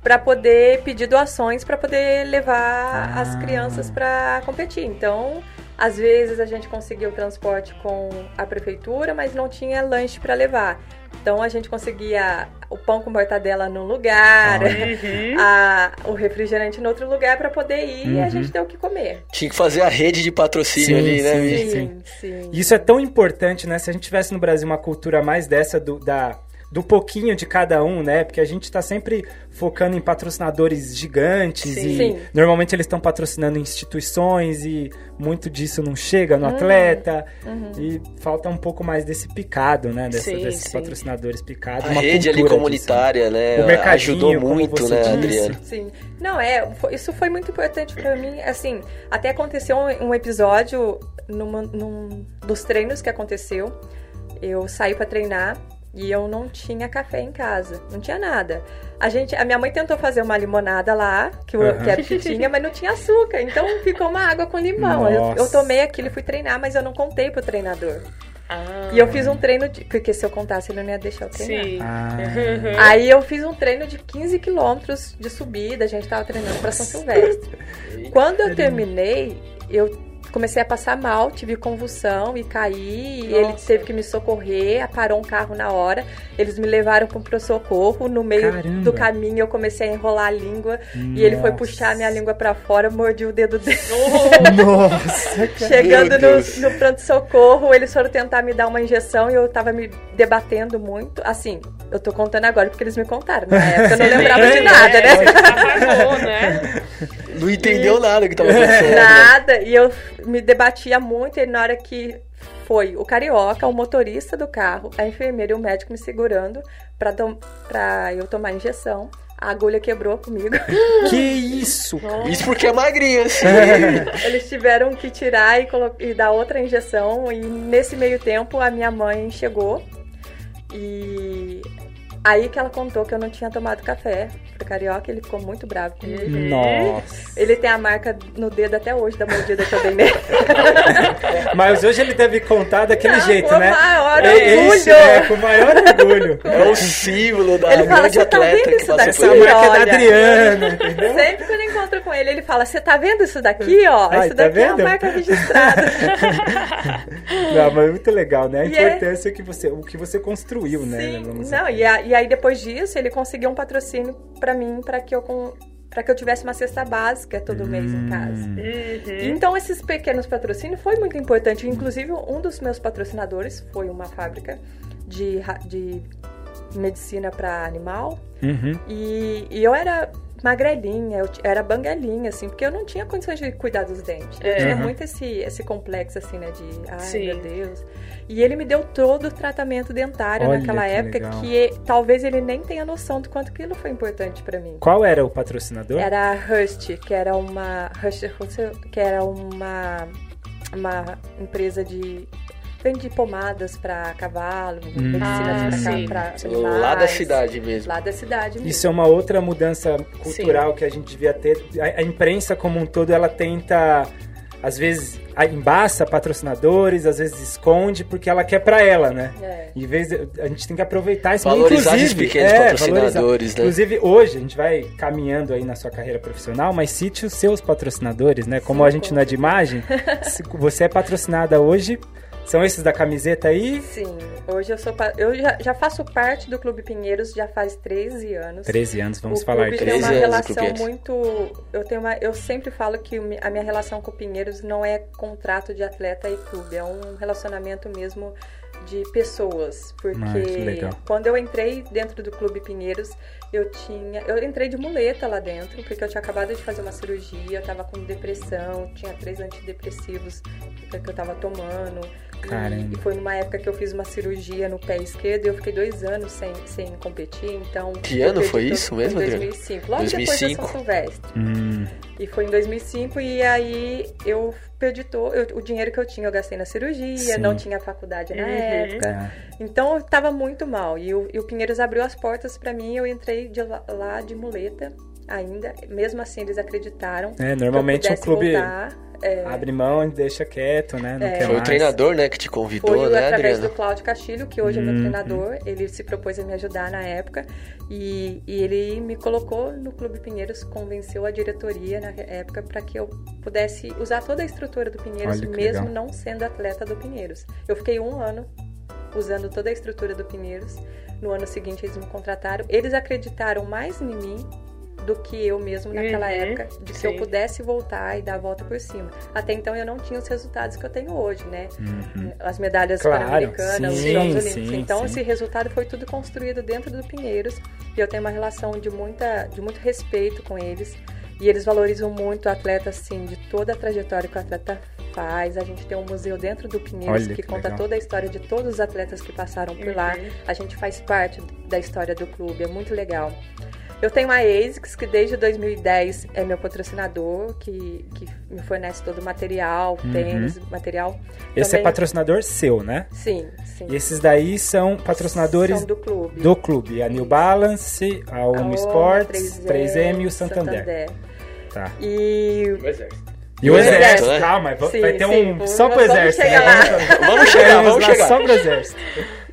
para poder pedir doações para poder levar Ah. as crianças para competir. Então, às vezes a gente conseguia o transporte com a prefeitura, mas não tinha lanche para levar. Então a gente conseguia o pão com mortadela num lugar, Uhum. a- o refrigerante em outro lugar para poder ir e a Uhum. gente ter o que comer. Tinha que fazer a rede de patrocínio Sim, ali, né? Sim, sim. sim. Isso é tão importante, né? Se a gente tivesse no Brasil uma cultura mais dessa do, da, do pouquinho de cada um, né? Porque a gente tá sempre focando em patrocinadores gigantes Sim. e Sim. normalmente eles estão patrocinando instituições e muito disso não chega Uhum. no atleta e falta um pouco mais desse picado, né? Dessa- Sim, desses sim. patrocinadores picados. A uma rede ali cultura comunitária, né? O mercadinho, Ajudou muito, né. Adriana? Sim. Não, é, isso foi muito importante pra mim, assim, até aconteceu um, episódio numa- num dos treinos que aconteceu, eu saí pra treinar e eu não tinha café em casa, não tinha nada. A gente, a minha mãe tentou fazer uma limonada lá, que, o Aham. que era que tinha, mas não tinha açúcar, então ficou uma água com limão. Eu, eu tomei aquilo e fui treinar, mas eu não contei pro treinador. Ah. E eu fiz um treino de. Porque se eu contasse, ele não ia deixar eu treinar. Sim. Ah, Aí eu fiz um treino de 15 quilômetros de subida, a gente tava treinando pra São Silvestre. Quando eu terminei, eu comecei a passar mal, tive convulsão e caí, e ele Nossa. teve que me socorrer, parou um carro na hora, eles me levaram pro socorro, no meio Caramba. do caminho eu comecei a enrolar a língua, e ele foi puxar minha língua pra fora, mordi o dedo dele. [laughs] Nossa. [laughs] Chegando no, no pronto-socorro, eles foram tentar me dar uma injeção e eu tava me debatendo muito. Assim, eu tô contando agora porque eles me contaram. Na época eu não lembrava de nada, É, né? apagou, né? [laughs] Não entendeu nada que tava [laughs] acontecendo. Nada. E eu me debatia muito e na hora que foi o carioca, o motorista do carro, a enfermeira e o médico me segurando pra, pra eu tomar a injeção. A agulha quebrou comigo. [laughs] Que isso? cara? Isso porque é magrinha, assim. [laughs] Eles tiveram que tirar e, e dar outra injeção. E nesse meio tempo a minha mãe chegou. E aí que ela contou que eu não tinha tomado café pro carioca. Ele ficou muito bravo comigo. Nossa. Ele tem a marca no dedo até hoje da mordida que eu dei nele. [laughs] Mas hoje ele deve contar daquele Ah, jeito, com né? maior É isso, orgulho. é, com o maior orgulho. [laughs] É o símbolo da Ele fala, grande "Você tá vendo isso daqui? Essa marca é da olha. Adriana, entendeu? Sempre que eu encontro com ele, ele fala: Você tá vendo isso daqui, ó? Ai, isso tá daqui é uma marca registrada. [laughs] Não, mas é muito legal, né? A E é- importância que você, o que você construiu, né? Sim, Vamos não, e, a- e aí depois disso ele conseguiu um patrocínio pra mim, pra que eu com, para que eu tivesse uma cesta básica todo mês em casa. Uhum. Então esses pequenos patrocínios foi muito importante. Inclusive um dos meus patrocinadores foi uma fábrica de, de medicina para animal Uhum. e, e eu era magrelinha, eu era banguelinha, assim, porque eu não tinha condições de cuidar dos dentes. Eu É. tinha Uhum. muito esse, esse complexo, assim, né, de, ai, Sim. meu Deus. E ele me deu todo o tratamento dentário Olha naquela que época legal. que talvez ele nem tenha noção do quanto aquilo foi importante pra mim. Qual era o patrocinador? Era a Hust, que era uma Hust, que era uma uma empresa de vende pomadas pra cavalo, medicinas Ah, pra, sim. ca- pra animais. Lá da cidade mesmo. Lá da cidade mesmo. Isso é uma outra mudança cultural que a gente devia ter. A, a imprensa como um todo, ela tenta, às vezes, embaça patrocinadores, às vezes esconde, porque ela quer pra ela, né? É. Em vez de, a gente tem que aproveitar isso. Valorizar inclusive, esses pequenos é, patrocinadores, né? Inclusive, hoje, a gente vai caminhando aí na sua carreira profissional, mas cite os seus patrocinadores, né? Como a gente não é de imagem, se você é patrocinada hoje, são esses da camiseta aí? Sim, hoje eu sou eu já, já faço parte do Clube Pinheiros já faz 13 anos. 13 anos, vamos o falar disso. uma 13 anos do relação muito. Eu tenho uma, eu sempre falo que a minha relação com o Pinheiros não é contrato de atleta e clube, é um relacionamento mesmo de pessoas, porque Ah, que legal. quando eu entrei dentro do Clube Pinheiros, eu tinha, eu entrei de muleta lá dentro, porque eu tinha acabado de fazer uma cirurgia, eu tava com depressão, tinha três antidepressivos que eu tava tomando. E- Caramba. E, foi numa época que eu fiz uma cirurgia no pé esquerdo e eu fiquei dois anos sem, sem competir, então... Que ano foi isso mesmo, Em Adriana? 2005, logo depois 2005. da São Silvestre. Hum, E foi em 2005 e aí eu perdi todo o dinheiro que eu tinha, eu gastei na cirurgia, Sim. não tinha faculdade na Uhum. época. é. Então eu tava muito mal. E o, e o Pinheiros abriu as portas pra mim eu entrei de lá, lá de muleta ainda. Mesmo assim, eles acreditaram. É, normalmente que eu o clube pudesse voltar. É, abre mão e deixa quieto, né? Não É. quer Foi o mais. treinador, né, que te convidou, Foi né, através Adriana? do Cláudio Castilho, que hoje é meu Uhum. treinador. Ele se propôs a me ajudar na época. E, e ele me colocou no Clube Pinheiros, convenceu a diretoria na época para que eu pudesse usar toda a estrutura do Pinheiros, mesmo legal. não sendo atleta do Pinheiros. Eu fiquei um ano usando toda a estrutura do Pinheiros. No ano seguinte eles me contrataram. Eles acreditaram mais em mim do que eu mesmo naquela Uhum, época, de que sim. eu pudesse voltar e dar a volta por cima. Até então eu não tinha os resultados que eu tenho hoje, né? Uhum. as medalhas Claro, pan-americanas, os Jogos Olímpicos. então, sim. esse resultado foi tudo construído dentro do Pinheiros e eu tenho uma relação de, muita, de muito respeito com eles. E eles valorizam muito o atleta, assim, de toda a trajetória que o atleta faz. A gente tem um museu dentro do Pinheiros Olha que, que conta legal. toda a história de todos os atletas que passaram por lá. Uhum. A gente faz parte da história do clube, é muito legal. Eu tenho a ASICS, que desde 2010 é meu patrocinador, que, que me fornece todo o material, Uhum. tênis, material. Esse é Também- patrocinador seu, né? Sim, sim. E esses daí são patrocinadores São do clube. do clube. A New Balance, a Home Sports, 3M, e o Santander. Santander. Tá. E O exército. E o exército, exército, né? calma, vai Sim, vai ter sim, um só pro exército. chegar né? lá. Vamos chegar, vamos chegar. Só pro exército.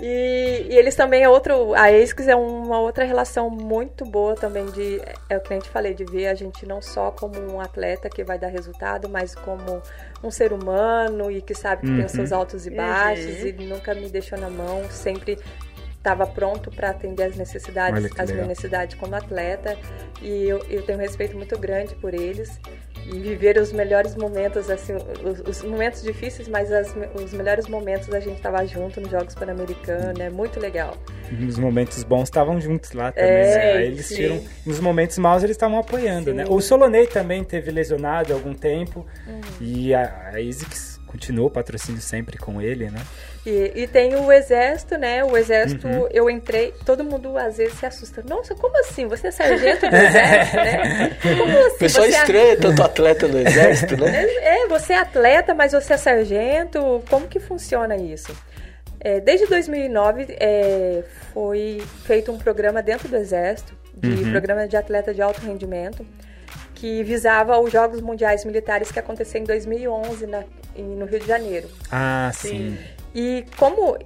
E, e eles também é outro. A ASICS é uma outra relação muito boa também de. É o que a gente falei, de ver a gente não só como um atleta que vai dar resultado, mas como um ser humano e que sabe que tem os Uhum. seus altos e baixos Uhum. e nunca me deixou na mão, sempre estava pronto para atender as necessidades, as minhas necessidades como atleta. E eu, eu tenho um respeito muito grande por eles. E viver os melhores momentos, assim, os, os momentos difíceis, mas as- os melhores momentos a gente estava junto nos Jogos Pan-Americanos, é muito legal. Nos momentos bons estavam juntos lá também. É, né? Eles sim. tiram. Nos momentos maus eles estavam apoiando, Sim. né? O Solonei também teve lesionado há algum tempo. Uhum. E a, a ASICS continuou patrocínio sempre com ele, né? E, e tem o exército, né? O exército, Uhum. eu entrei, todo mundo às vezes se assusta. Nossa, como assim? Você é sargento do [laughs] exército, né? Como assim? Pessoa Você é- estranha, tanto atleta no exército, né? [laughs] É, você é atleta, mas você é sargento. Como que funciona isso? É, desde 2009 é, foi feito um programa dentro do Exército, de Uhum. programa de atleta de alto rendimento, que visava os Jogos Mundiais Militares que aconteceram em 2011 na- em- no Rio de Janeiro. Ah, sim. E como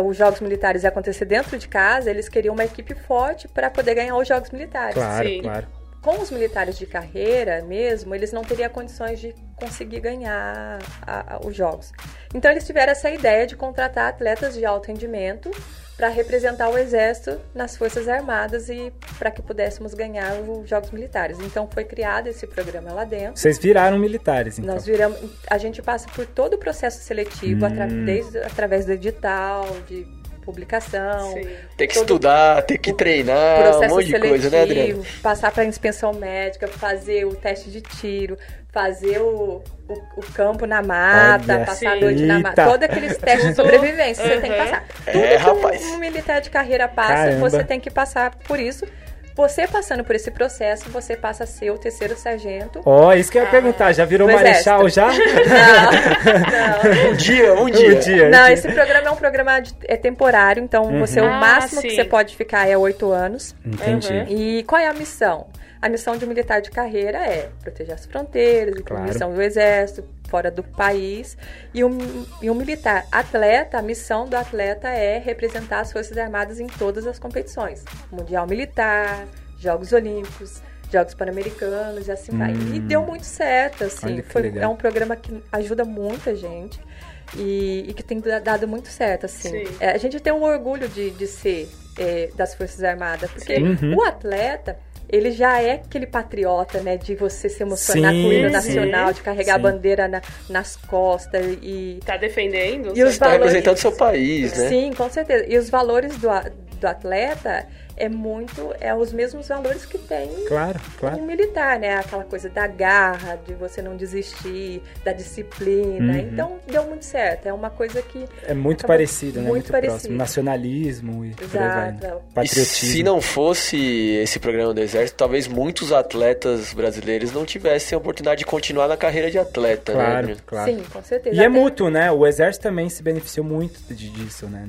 os Jogos Militares iam acontecer dentro de casa, eles queriam uma equipe forte para poder ganhar os Jogos Militares. Claro, Sim. claro. Com os militares de carreira mesmo, eles não teriam condições de conseguir ganhar a- a- os Jogos. Então eles tiveram essa ideia de contratar atletas de alto rendimento para representar o Exército nas Forças Armadas e para que pudéssemos ganhar os Jogos Militares. Então foi criado esse programa lá dentro. Vocês viraram militares, então. Nós viramos, a gente passa por todo o processo seletivo, atra- desde, através do edital, de publicação, Sim. Tem que estudar, tem que treinar, um processo monte de coisa, né, Adriano? seletivo, passar para inspeção médica, fazer o teste de tiro, fazer o, o, o campo na mata, Olha, passar a noite na mata. Todos aqueles testes de sobrevivência você tem que Uhum. passar. É, Tudo que rapaz. um, um militar de carreira passa, Caramba. você tem que passar por isso. Você passando por esse processo, você passa a ser o terceiro sargento. Ó, isso que eu ia perguntar. Já virou marechal já? [laughs] Não, não. [laughs] Um dia, um dia. Um dia. Não, um dia. esse programa é um programa de- é temporário, então você o Ah, máximo que você pode ficar é oito anos. Entendi. Uhum. E qual é a missão? A missão de um militar de carreira é proteger as fronteiras, Claro. a missão do exército, fora do país. E um, e um militar atleta, a missão do atleta é representar as Forças Armadas em todas as competições. Mundial Militar, Jogos Olímpicos, Jogos Pan-Americanos e assim vai. E deu muito certo, assim. Hum. Foi, legal. é um programa que ajuda muita gente. E, e que tem da- dado muito certo, assim. Sim. É, a gente tem um orgulho de, de ser é, das Forças Armadas, porque Uhum. o atleta, ele já é aquele patriota, né? De você se emocionar Sim, com o hino sim. nacional, de carregar Sim. a bandeira na- nas costas e... Tá defendendo? E os Tá valores- representando seu país, né? Sim, com certeza. E os valores do, do atleta é muito... É os mesmos valores que tem Claro, um claro. militar, né? Aquela coisa da garra, de você não desistir, da disciplina. Uhum. Então, deu muito certo. É uma coisa que... É muito parecido, né? muito Muito, parecido. próximo. Nacionalismo e por aí vai. né? Exato. E Patriotismo. se não fosse esse programa do Exército, talvez muitos atletas brasileiros não tivessem a oportunidade de continuar na carreira de atleta, né? Claro, Adriano? claro. Sim, com certeza. E é Até- mútuo, né? O Exército também se beneficiou muito de- disso, né?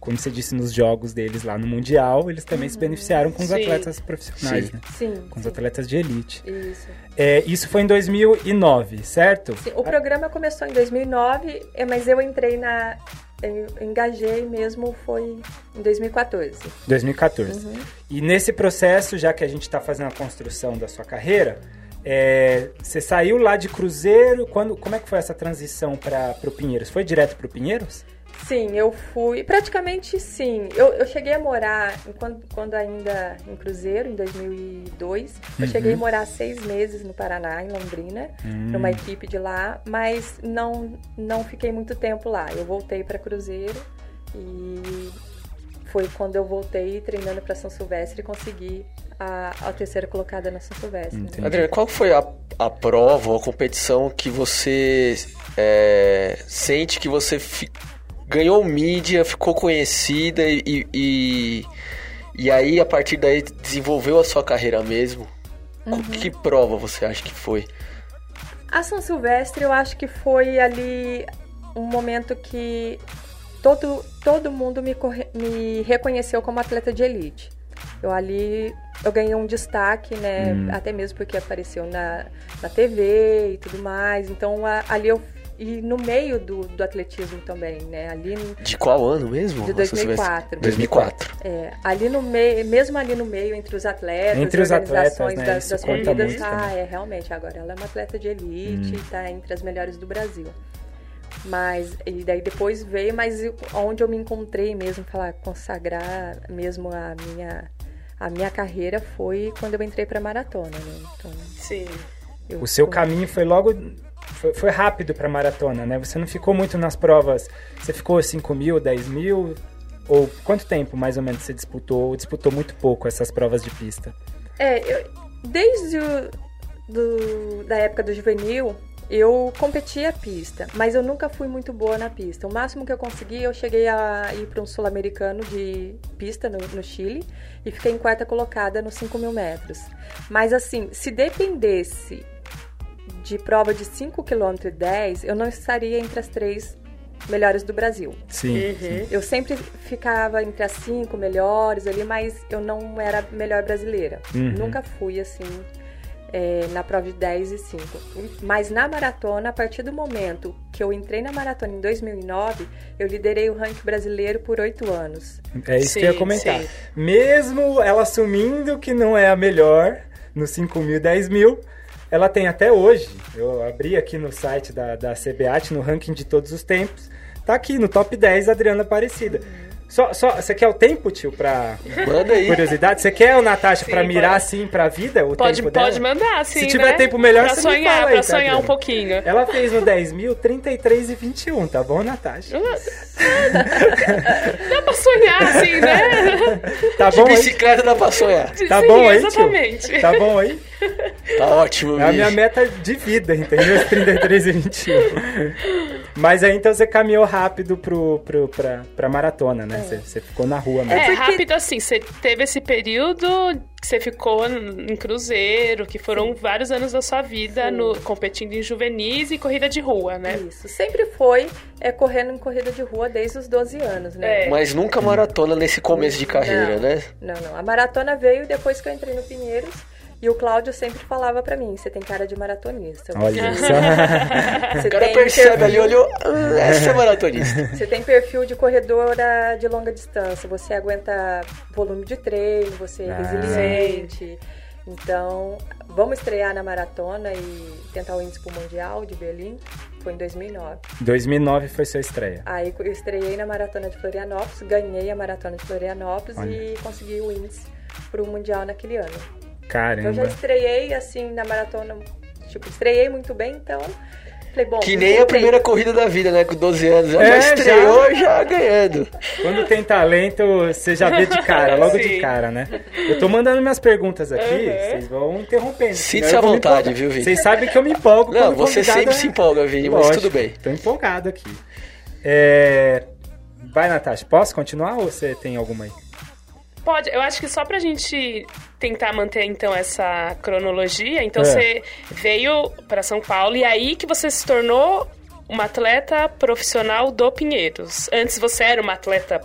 Como você disse nos jogos deles lá no Mundial, eles também se beneficiaram com os Sim. atletas profissionais, Sim. né? Sim, Com os sim. atletas de elite. Isso. É, isso foi em 2009, certo? Sim, o programa começou em 2009, é, mas eu entrei na. Eu engajei mesmo foi em 2014. 2014. Uhum. E nesse processo, já que a gente está fazendo a construção da sua carreira, é, você saiu lá de Cruzeiro, quando, como é que foi essa transição para o Pinheiros? Foi direto para o Pinheiros? Sim, eu fui. Praticamente sim. Eu, eu cheguei a morar, quando, quando ainda em Cruzeiro, em 2002. Eu cheguei a morar seis meses no Paraná, em Londrina, numa equipe de lá, mas não, não fiquei muito tempo lá. Eu voltei para Cruzeiro e foi quando eu voltei treinando para São Silvestre e consegui a, a terceira colocada na São Silvestre. né? Adriano, qual foi a, a prova ou a competição que você é, sente que você fi- ganhou mídia, ficou conhecida e, e, e aí a partir daí desenvolveu a sua carreira mesmo? Qual- Que prova você acha que foi? A São Silvestre, eu acho que foi ali um momento que todo, todo mundo me, me reconheceu como atleta de elite. Eu ali eu ganhei um destaque, né? Hum. Até mesmo porque apareceu na, na TV e tudo mais. Então a- ali eu. E no meio do, do atletismo também, né? Ali no- De qual ano mesmo? De Nossa, você vai- 2004. 2004. É, ali no meio, mesmo ali no meio, entre os atletas, Entre os organizações atletas, né, das, das corridas, tá, também. Hum. é realmente, agora ela é uma atleta de elite, tá entre as melhores do Brasil. Mas, e daí depois veio, mas onde eu me encontrei mesmo, falar, consagrar mesmo a minha, a minha carreira foi quando eu entrei pra maratona, né? Então, Sim. eu O seu caminho foi logo. Foi, foi rápido pra maratona, né? Você não ficou muito nas provas. Você ficou 5 mil, 10 mil? Ou quanto tempo mais ou menos você disputou? Ou disputou muito pouco essas provas de pista? É, eu, desde o, do, da época do juvenil, eu competi a pista, mas eu nunca fui muito boa na pista. O máximo que eu consegui, eu cheguei a ir para um sul-americano de pista no, no Chile e fiquei em quarta colocada nos 5 mil metros. Mas assim, se dependesse de prova de 5 km e 10, eu não estaria entre as três melhores do Brasil. Sim. Eu sempre ficava entre as cinco melhores ali, mas eu não era a melhor brasileira. Uhum. Nunca fui assim é, na prova de 10 e 5. Mas na maratona, a partir do momento que eu entrei na maratona em 2009, eu liderei o ranking brasileiro por oito anos. É isso que eu ia Sim, comentar. sim. Mesmo ela assumindo que não é a melhor no 5 mil, 10 mil, ela tem até hoje. Eu abri aqui no site da, da CBAT, no ranking de todos os tempos. Tá aqui no top 10, Adriana Aparecida. Só, só, você quer o tempo, tio, pra Manda aí. curiosidade? Você quer, o Natasha, Sim, pra mirar pode. assim pra vida? O Pode, tempo dela? pode mandar, sim. Se tiver né? tempo melhor, pra você me sonhar, fala aí, pra tá, sonhar um pouquinho. Ela fez no 10 mil, 33 e 21, tá bom, Natasha? Dá pra sonhar, assim, né? Tá De bom aí? bicicleta dá pra sonhar. Tá Sim, bom aí, tio? exatamente. Tá bom aí? Tá ótimo, É a minha bicho. meta de vida, entendeu? Os 33 e 21. Mas aí então você caminhou rápido pro, pro, pra, pra maratona, né? Você, você ficou na rua mesmo. É, porque- rápido assim, você teve esse período que você ficou em cruzeiro, que foram vários anos da sua vida no, competindo em juvenis e corrida de rua, né? Isso. Sempre foi é, correndo em corrida de rua desde os 12 anos, né? É. Mas nunca maratona nesse começo de carreira, Não. né? Não, não. A maratona veio depois que eu entrei no Pinheiros. E o Cláudio sempre falava pra mim, você tem cara de maratonista. Olha só. [laughs] Você O cara tem percebe perfil- ali, olhou, "Ah, essa é maratonista. [laughs] Você tem perfil de corredora de longa distância. Você aguenta volume de treino, você é Ah. resiliente. Então, vamos estrear na maratona e tentar o índice pro Mundial de Berlim. Foi em 2009. 2009 foi sua estreia. Aí eu estreiei na maratona de Florianópolis, ganhei a maratona de Florianópolis Olha. e consegui o índice pro Mundial naquele ano. Eu já Caramba. estreiei assim na maratona, tipo, estreiei muito bem, então falei, bom, Que nem a primeira corrida da vida, né? Com 12 anos. Já, É, já estreou, já. ganhando. Quando tem talento, você já vê de cara, logo de Sim. cara, né? Eu tô mandando minhas perguntas aqui, Uhum. vocês vão interrompendo. Sinta-se à vontade, viu, Vini? Vocês sabem que eu me empolgo Não, você sempre é- se empolga, Vini, mas Lógico, tudo bem. Tô empolgado aqui. É... Vai, Natasha, posso continuar ou você tem alguma aí? Pode, eu acho que só pra gente tentar manter então essa cronologia, então É. você veio pra São Paulo e aí que você se tornou uma atleta profissional do Pinheiros. Antes você era uma atleta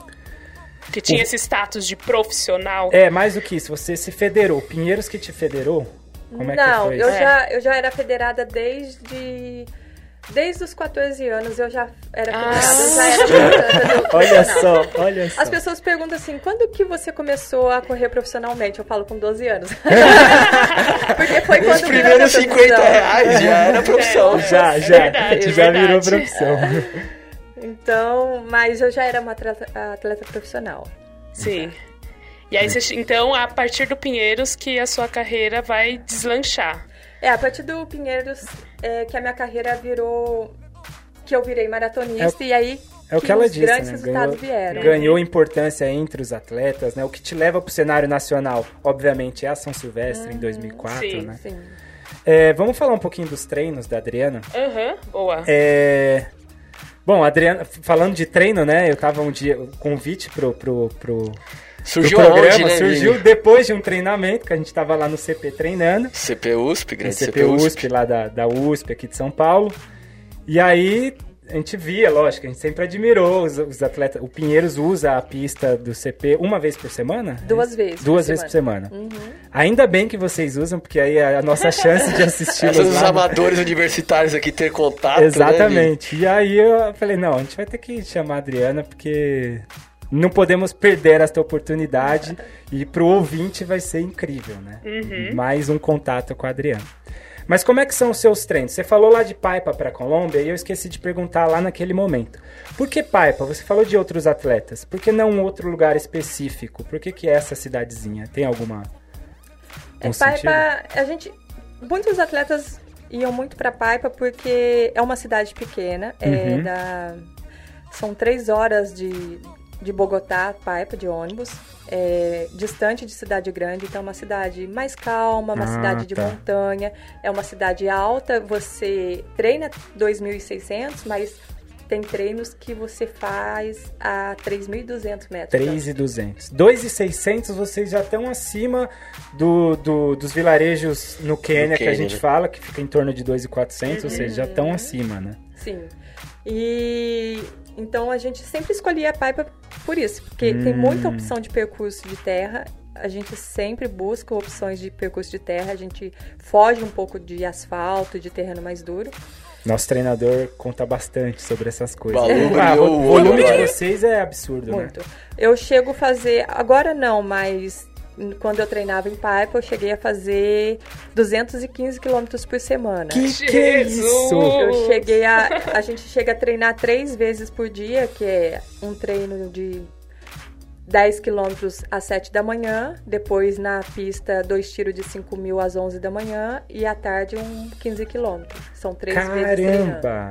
que tinha O- esse status de profissional. É, mais do que isso, você se federou. Pinheiros que te federou? Como é que Não, foi eu isso? já, eu já era federada desde. Desde os 14 anos eu já era Ah. já era [laughs] Olha só, olha só. As pessoas perguntam assim, quando que você começou a correr profissionalmente? Eu falo com 12 anos. [laughs] Porque foi quando Os primeiros minha 50 profissão. reais já era profissão. Já, É já, verdade, já verdade. virou profissão. Então, mas eu já era uma atleta, atleta profissional. Sim. E aí você, então, a partir do Pinheiros que a sua carreira vai deslanchar. É, a partir do Pinheiros é, que a minha carreira virou. que eu virei maratonista e aí. É o que ela os disse, grandes né? resultados Ganhou, vieram. ganhou importância entre os atletas, né? O que te leva pro cenário nacional, obviamente, é a São Silvestre em 2004, sim. né? Sim. É, vamos falar um pouquinho dos treinos da Adriana? Aham, boa. É... Bom, Adriana, falando de treino, né? Eu tava um dia, o convite pro, pro, pro, Surgiu pro programa aonde, né, surgiu Vini? depois de um treinamento, que a gente tava lá no CP treinando. CP USP, grande CP CP USP, USP. lá da, da USP aqui de São Paulo. E aí a gente via, lógico, a gente sempre admirou os, os atletas. O Pinheiros usa a pista do CP uma vez por semana? Duas vezes. Duas por vezes por semana. Uhum. Ainda bem que vocês usam, porque aí é a nossa [laughs] chance de assistir Essas os lá. amadores universitários aqui ter contato, né, Exatamente. e aí eu falei, não, a gente vai ter que chamar a Adriana, porque não podemos perder esta oportunidade. e pro ouvinte vai ser incrível, né? Mais um contato com a Adriana. Mas como é que são os seus treinos? Você falou lá de Paipa para Colômbia e eu esqueci de perguntar lá naquele momento. Por que Paipa? Você falou de outros atletas. Por que não um outro lugar específico? Por que, que é essa cidadezinha? Tem alguma É? Paipa, a gente, muitos atletas iam muito para Paipa porque é uma cidade pequena, é Uhum. da, são três horas de, de Bogotá, Paipa, de ônibus, é distante de cidade grande, então é uma cidade mais calma, uma Ah, cidade de tá. montanha, é uma cidade alta, você treina 2.600, mas tem treinos que você faz a 3.200 metros. 3,200. 2,600 vocês já estão acima do, do- dos vilarejos no Quênia que a Quênia, gente né? fala, que fica em torno de 2,400, ou seja, já estão acima, né? Sim. E então a gente sempre escolhia a Paipa por isso, porque tem Hum. muita opção de percurso de terra. A gente sempre busca opções de percurso de terra, a gente foge um pouco de asfalto, de terreno mais duro. Nosso treinador conta bastante sobre essas coisas. Balu Ah, o volume de vocês é absurdo, Muito. né? Eu chego a fazer, agora não, mas quando eu treinava em Paipa, eu cheguei a fazer 215 quilômetros por semana. Que que é isso? Eu cheguei a. A gente chega a treinar três vezes por dia, que é um treino de 10 quilômetros às 7 da manhã, depois na pista, dois tiros de 5 mil às 11 da manhã e à tarde um 15 quilômetros. São três vezes treinando. Caramba!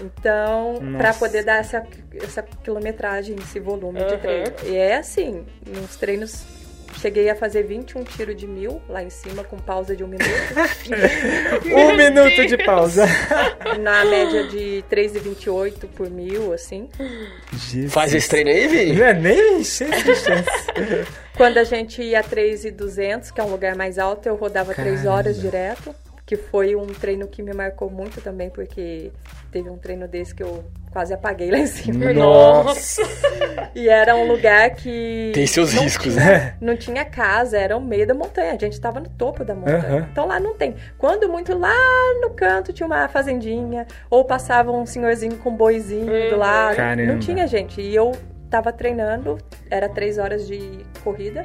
Então, para poder dar essa, essa quilometragem, esse volume de Aham. treino. E é assim, nos treinos. Cheguei a fazer 21 tiros de mil lá em cima, com pausa de um minuto. [laughs] Um minuto de pausa. [laughs] na média de 3,28 por mil, assim. Jesus. Faz esse treino aí, Vi? Não é nem chance de chance. [laughs] Quando a gente ia a 3,200, que é um lugar mais alto, eu rodava 3 Caramba. horas direto. Que foi um treino que me marcou muito também, porque teve um treino desse que eu quase apaguei lá em cima. Nossa! E era um lugar que. Tem seus riscos, tinha- né? Não tinha casa, era o meio da montanha. A gente tava no topo da montanha. Aham. Então lá não tem. Quando muito lá no canto tinha uma fazendinha, ou passava um senhorzinho com um boizinho do lado. Caramba. Não tinha gente. E eu tava treinando, era três horas de corrida.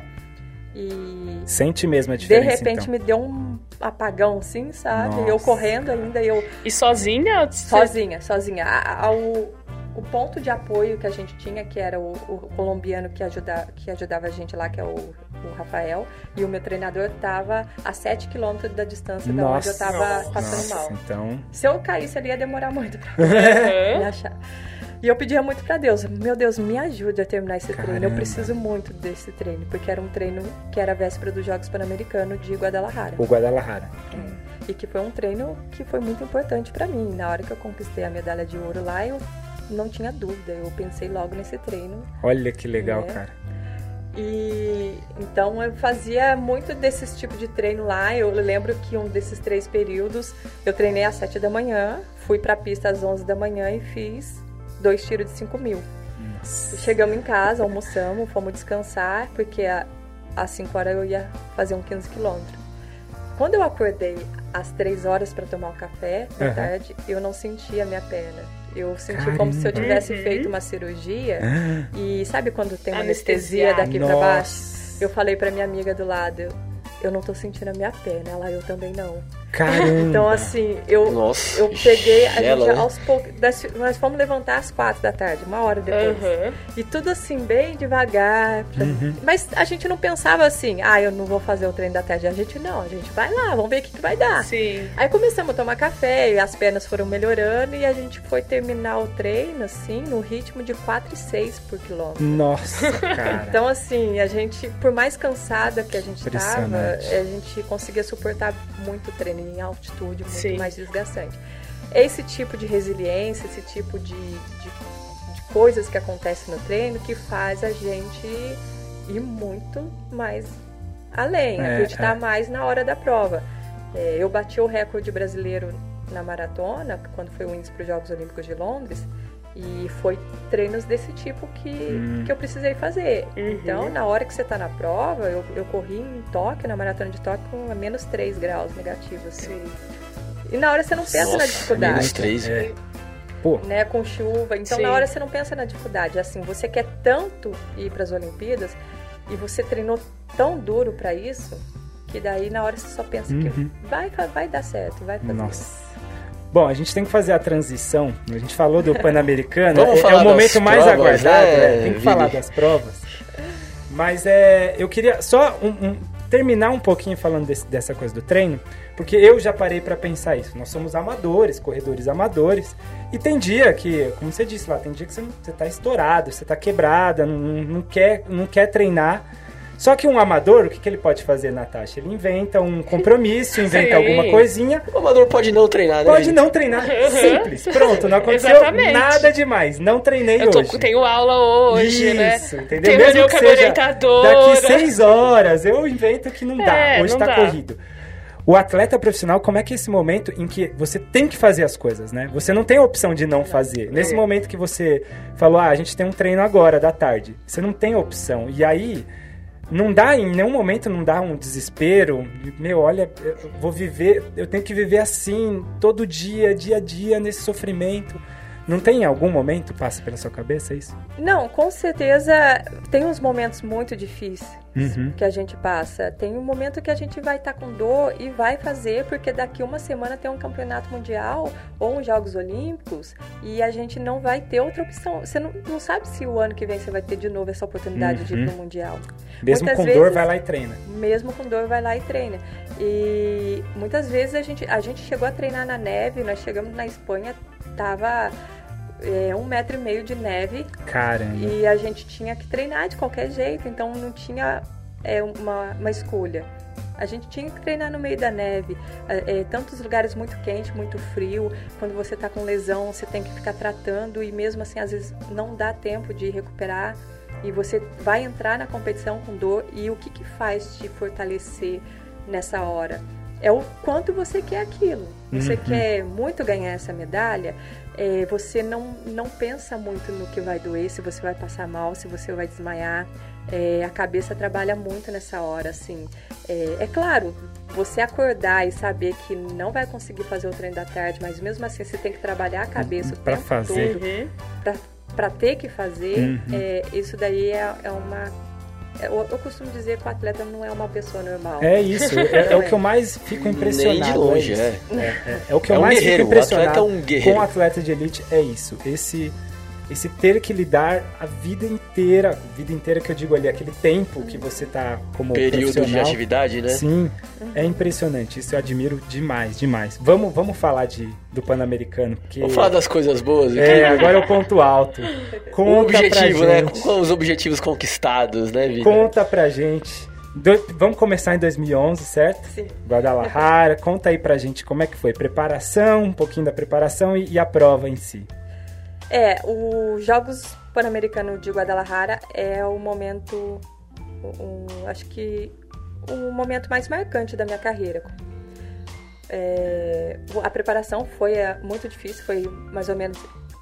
E Sente mesmo a de diferença, repente então. me deu um apagão assim, sabe? Nossa. Eu correndo ainda, eu E sozinha? Sozinha, sozinha. A- a- o, o ponto de apoio que a gente tinha, que era o, o colombiano que, ajuda, que ajudava a gente lá, que é o, o Rafael, e o meu treinador estava a 7 quilômetros da distância da onde eu Nossa, estava passando nossa, mal. então... Se eu caísse ali, ia demorar muito pra [laughs] me Aham. achar. E eu pedia muito pra Deus, meu Deus, me ajude a terminar esse treino. Eu Caramba. preciso muito desse treino, porque era um treino que era a véspera dos Jogos Pan-Americanos de Guadalajara. O Guadalajara. E que foi um treino que foi muito importante pra mim. Na hora que eu conquistei a medalha de ouro lá, eu não tinha dúvida. Eu pensei logo nesse treino. Olha que legal, É. cara. E então eu fazia muito desses tipos de treino lá. Eu lembro que um desses três períodos eu treinei às 7 da manhã, fui pra pista às 11 da manhã e fiz dois tiros de 5 mil. Nossa. Chegamos em casa, almoçamos, fomos descansar, porque a- às 5 horas eu ia fazer um 15 quilômetros. Quando eu acordei às 3 horas para tomar o café da Aham. tarde, eu não sentia a minha perna. Eu senti como se eu tivesse Uhum. feito uma cirurgia. Ah, E sabe quando tem uma Anestesiado. anestesia daqui pra baixo? Eu falei pra minha amiga do lado, eu, não tô sentindo a minha perna. Ela, eu também não. Caramba. Então, assim, eu, Nossa. eu peguei, a gela, gente né? aos poucos. nós- fomos levantar às quatro da tarde, uma hora depois. Aham. E tudo assim, bem devagar. pra- Uhum. Mas a gente não pensava assim, ah, eu não vou fazer o treino da tarde. A gente não, a gente vai lá, vamos ver o que, que vai dar. Sim. Aí começamos a tomar café e as pernas foram melhorando e a gente foi terminar o treino, assim, no ritmo de 4 e 6 por quilômetro. Nossa, cara. [laughs] Então, assim, a gente, por mais cansada que a gente estava, Impressionante. A gente conseguia suportar muito treino em altitude, muito Sim. mais desgastante. Esse tipo de resiliência, esse tipo de, de, de coisas que acontecem no treino que faz a gente ir muito mais além, É, acreditar é. mais na hora da prova. É, eu bati o recorde brasileiro na maratona, quando foi o índice para os Jogos Olímpicos de Londres, e foi treinos desse tipo que, Hum. que eu precisei fazer. Uhum. Então, na hora que você está na prova, eu, eu corri em Tóquio, na maratona de Tóquio, com a menos 3 graus negativos. Assim. E na hora você não pensa na Nossa, dificuldade menos três. É. Pô, né, com chuva. Então, Sim. na hora você não pensa na dificuldade. Assim, você quer tanto ir para as Olimpíadas e você treinou tão duro para isso que daí na hora você só pensa Uhum. que vai, vai, vai dar certo, vai fazer. nossa. Bom, a gente tem que fazer a transição. A gente falou do Pan-Americano. [laughs] É, é o momento mais provas, aguardado. né, é, tem que falar das provas. Mas é, eu queria só um- um- terminar um pouquinho falando desse- dessa coisa do treino, porque eu já parei pra pensar isso. Nós somos amadores, corredores amadores, e tem dia que, como você disse lá, tem dia que você, você tá estourado, você tá quebrada, não, não quer, não quer treinar. Só que um amador, o que, que ele pode fazer, Natasha? Ele inventa um compromisso, [laughs] inventa Sim. alguma coisinha, O amador pode não treinar, né? pode Vini? não treinar. Simples. Pronto, não aconteceu Exatamente. nada demais. Não treinei Eu tô, hoje. tenho aula hoje, né? Isso, entendeu? Tenho Mesmo que seja. Daqui seis horas, eu invento que não dá. É, hoje não tá dá. corrido. O atleta profissional, como é que é esse momento em que você tem que fazer as coisas, né? Você não tem a opção de não fazer. Nesse momento que você falou, ah, a gente tem um treino agora, da tarde. Você não tem opção. E aí, não dá, em nenhum momento não dá um desespero. Meu, olha, eu vou viver, eu tenho que viver assim, todo dia, dia a dia, nesse sofrimento. Não tem em algum momento passa pela sua cabeça isso? Não, com certeza tem uns momentos muito difíceis Uhum. que a gente passa. Tem um momento que a gente vai estar com dor e vai fazer, porque daqui uma semana tem um campeonato mundial ou uns Jogos Olímpicos e a gente não vai ter outra opção. Você não, não sabe se o ano que vem você vai ter de novo essa oportunidade de ir Uhum. para o Mundial. Mesmo Muitas com dor, vezes- vai lá e treina. mesmo com dor vai lá e treina. E muitas vezes a gente, a gente chegou a treinar na neve, nós chegamos na Espanha, tava é, um metro e meio de neve Caramba. e a gente tinha que treinar de qualquer jeito, então não tinha é, uma, uma escolha. A gente tinha que treinar no meio da neve, é, é, tantos lugares muito quente, muito frio. Quando você está com lesão, você tem que ficar tratando e mesmo assim às vezes não dá tempo de recuperar e você vai entrar na competição com dor e o que, que faz te fortalecer nessa hora? É o quanto você quer aquilo. Você Uhum. quer muito ganhar essa medalha, é, você não, não pensa muito no que vai doer, se você vai passar mal, se você vai desmaiar. É, a cabeça trabalha muito nessa hora, assim. É, é claro, você acordar e saber que não vai conseguir fazer o treino da tarde, mas mesmo assim você tem que trabalhar a cabeça tempo fazer. todo Uhum. pra, pra ter que fazer. Uhum. é, isso daí é, é uma... é, Eu, eu costumo dizer que o atleta não é uma pessoa normal. É isso, é, é o que eu mais fico impressionado. Nem de longe, é. é. É, é, é o que eu É um mais guerreiro, fico o atleta impressionado é um guerreiro. com o atleta de elite, é isso. Esse, esse ter que lidar a vida inteira, vida inteira que eu digo ali, aquele tempo que você tá como Período de atividade, né? Sim, é impressionante. Isso eu admiro demais, demais. Vamos, vamos falar de, do Pan-Americano. porque- Vamos falar das coisas boas aqui. É, agora é o ponto alto. [laughs] o Conta objetivo, pra né? Com os objetivos conquistados, né, Vini? Conta pra gente. Do- vamos começar em 2011, certo? Sim. Guadalajara. Conta aí pra gente como é que foi. Preparação, um pouquinho da preparação e, e a prova em si. É, os Jogos Pan-Americanos de Guadalajara é o momento, um, acho que o momento mais marcante da minha carreira. É, a preparação foi é, muito difícil, foi mais ou menos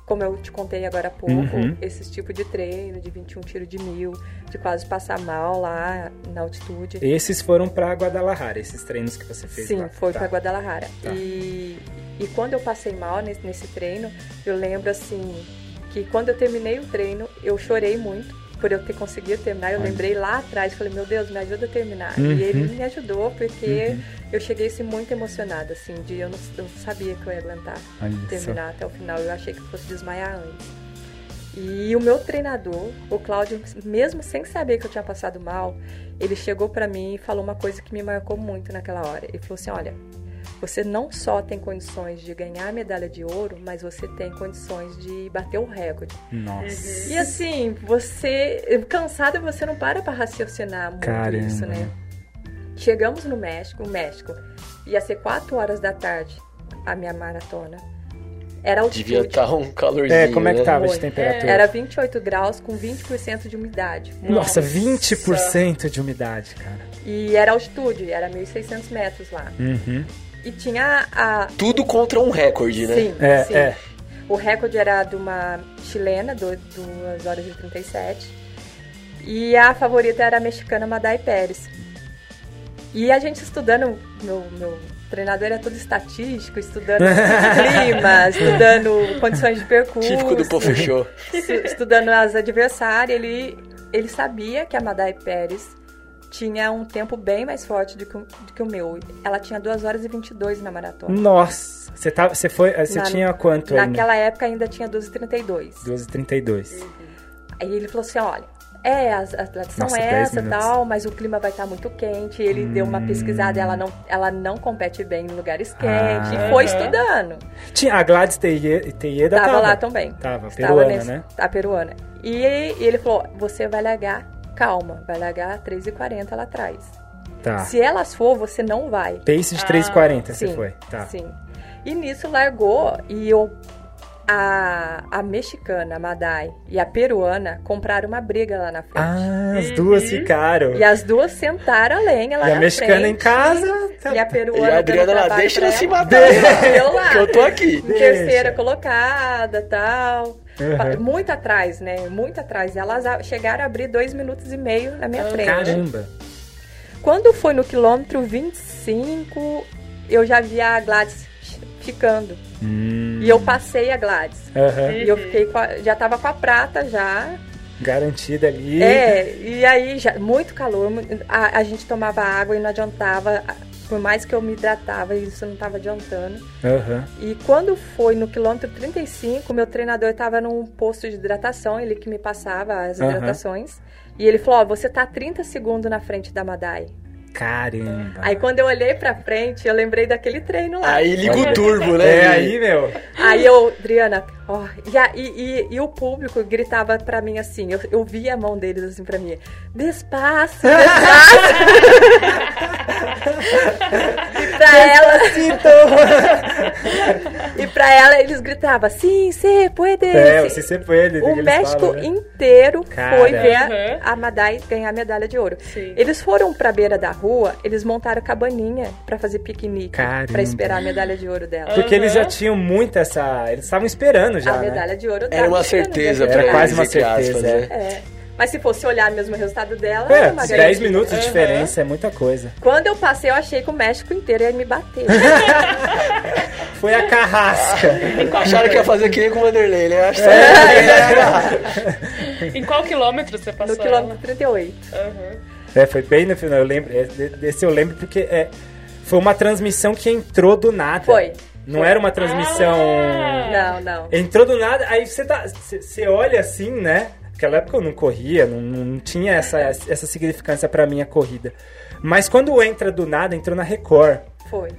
como eu te contei agora há pouco, Uhum. esse tipo de treino, de 21 tiro de mil, de quase passar mal lá na altitude. Esses foram pra Guadalajara, esses treinos que você fez Sim, lá. foi Tá. pra Guadalajara. Tá. E, e quando eu passei mal nesse, nesse treino, eu lembro assim que quando eu terminei o treino, eu chorei muito por eu ter conseguido terminar. Eu Olha. lembrei lá atrás, falei, meu Deus, me ajuda a terminar. Uhum. E ele me ajudou porque Uhum. eu cheguei assim, muito emocionada, assim, de eu não, eu não sabia que eu ia aguentar só. terminar até o final. Eu achei que fosse desmaiar antes. E o meu treinador, o Cláudio, mesmo sem saber que eu tinha passado mal, ele chegou pra mim e falou uma coisa que me marcou muito naquela hora. Ele falou assim: Olha, você não só tem condições de ganhar a medalha de ouro, mas você tem condições de bater o recorde. Nossa. E assim, você. Cansada, você não para pra raciocinar muito Caramba. isso, né? Chegamos no México, o México ia ser 4 horas da tarde a minha maratona. Era altitude. Devia estar um calorzinho, É, como é que né? tava de Foi. temperatura? Era 28 graus com 20% de umidade. Nossa, 20% de umidade, cara. E era altitude, era 1.600 metros lá. Uhum. E tinha a. Tudo contra um recorde, né? Sim, É, sim. é. O recorde era de uma chilena, 2 horas e 37. E a favorita era a mexicana Madai Pérez. E a gente estudando, meu, meu treinador era todo estatístico, estudando [laughs] clima, estudando condições de percurso. Típico do estu- estudando as adversárias, ele, ele sabia que a Madai Pérez tinha um tempo bem mais forte do que, o- do que o meu. Ela tinha 2 horas e 22 na maratona. Nossa, você, tá, você foi. Você Na- tinha quanto? Naquela época ainda tinha 12,32. 12h32. Aí ele falou assim, olha, é, as atletas são Nossa, 10 essa e tal, mas o clima vai estar muito quente. Ele deu uma pesquisada, ela não, ela não compete bem em lugares quentes. Ah. e foi Aham. estudando. Tinha a Gladys Teie- Teieda Tava tava lá também. Tava, peruana, nesse- né? A peruana. E, e ele falou, você vai largar, calma, vai largar 3,40 lá atrás. Tá. Se elas for, você não vai. Pace de Ah, 3,40 você Sim, foi. Tá. Sim. E nisso largou e eu, a, a mexicana, a Madai, e a peruana compraram uma briga lá na frente. Ah, as duas ficaram. E as duas sentaram a lenha lá E a na mexicana frente, em casa. tá- E a E peruana a Adriana lá, deixa ela se matar. Eu lá. Que eu tô aqui. Terceira colocada, tal. Uhum. Muito atrás, né? Muito atrás. Elas chegaram a abrir dois minutos e meio na minha frente. Caramba. Quando foi no quilômetro 25, eu já vi a Gladys ficando. Hum, E eu passei a Gladys. aham. E eu fiquei com a- já tava com a prata já. Garantida ali. É, e aí já muito calor, a, a gente tomava água e não adiantava, por mais que eu me hidratava, isso não estava adiantando. Aham. E quando foi no quilômetro 35, meu treinador estava num posto de hidratação, ele que me passava as hidratações. E ele falou: Ó, você tá 30 segundos na frente da Madai. Caramba. Aí quando eu olhei pra frente, eu lembrei daquele treino lá. Aí liga o turbo, né? É aí, meu. Aí eu, Adriana, ó, e, a- e, e- e o público gritava pra mim assim, eu, eu via a mão deles assim pra mim, despaço, despaço. [laughs] e pra ela, [laughs] e pra ela eles gritavam, sim, se puede. É, sim." se você pode. O México inteiro Cara. foi ver Uhum. a Madai ganhar a medalha de ouro. Sim. Eles foram pra beira da rua, eles montaram cabaninha pra fazer piquenique, Caramba. pra esperar a medalha de ouro dela. Porque eles já tinham muito essa. Eles estavam esperando já. a né? medalha de ouro Era dela. uma certeza Era quase uma aspas, certeza, né? É. Mas se fosse olhar mesmo o resultado dela, É, era uma 10 garantia. minutos de diferença é muita coisa. Quando eu passei, eu achei que o México inteiro ia me bater. [laughs] Foi a carrasca. Acharam que ia fazer que nem com o Vanderlei, né? Acho que Em qual quilômetro você passou? no quilômetro 38. ela? Aham. É, foi bem no final. Eu lembro. é, de- Desse eu lembro porque é, foi uma transmissão que entrou do nada. Foi. Não era uma transmissão. Ah. Não, não. Entrou do nada, aí você tá. Você olha assim, né? Naquela época eu não corria, não, não tinha essa, essa significância pra minha corrida. Mas quando entra do nada, entrou na Record. Foi.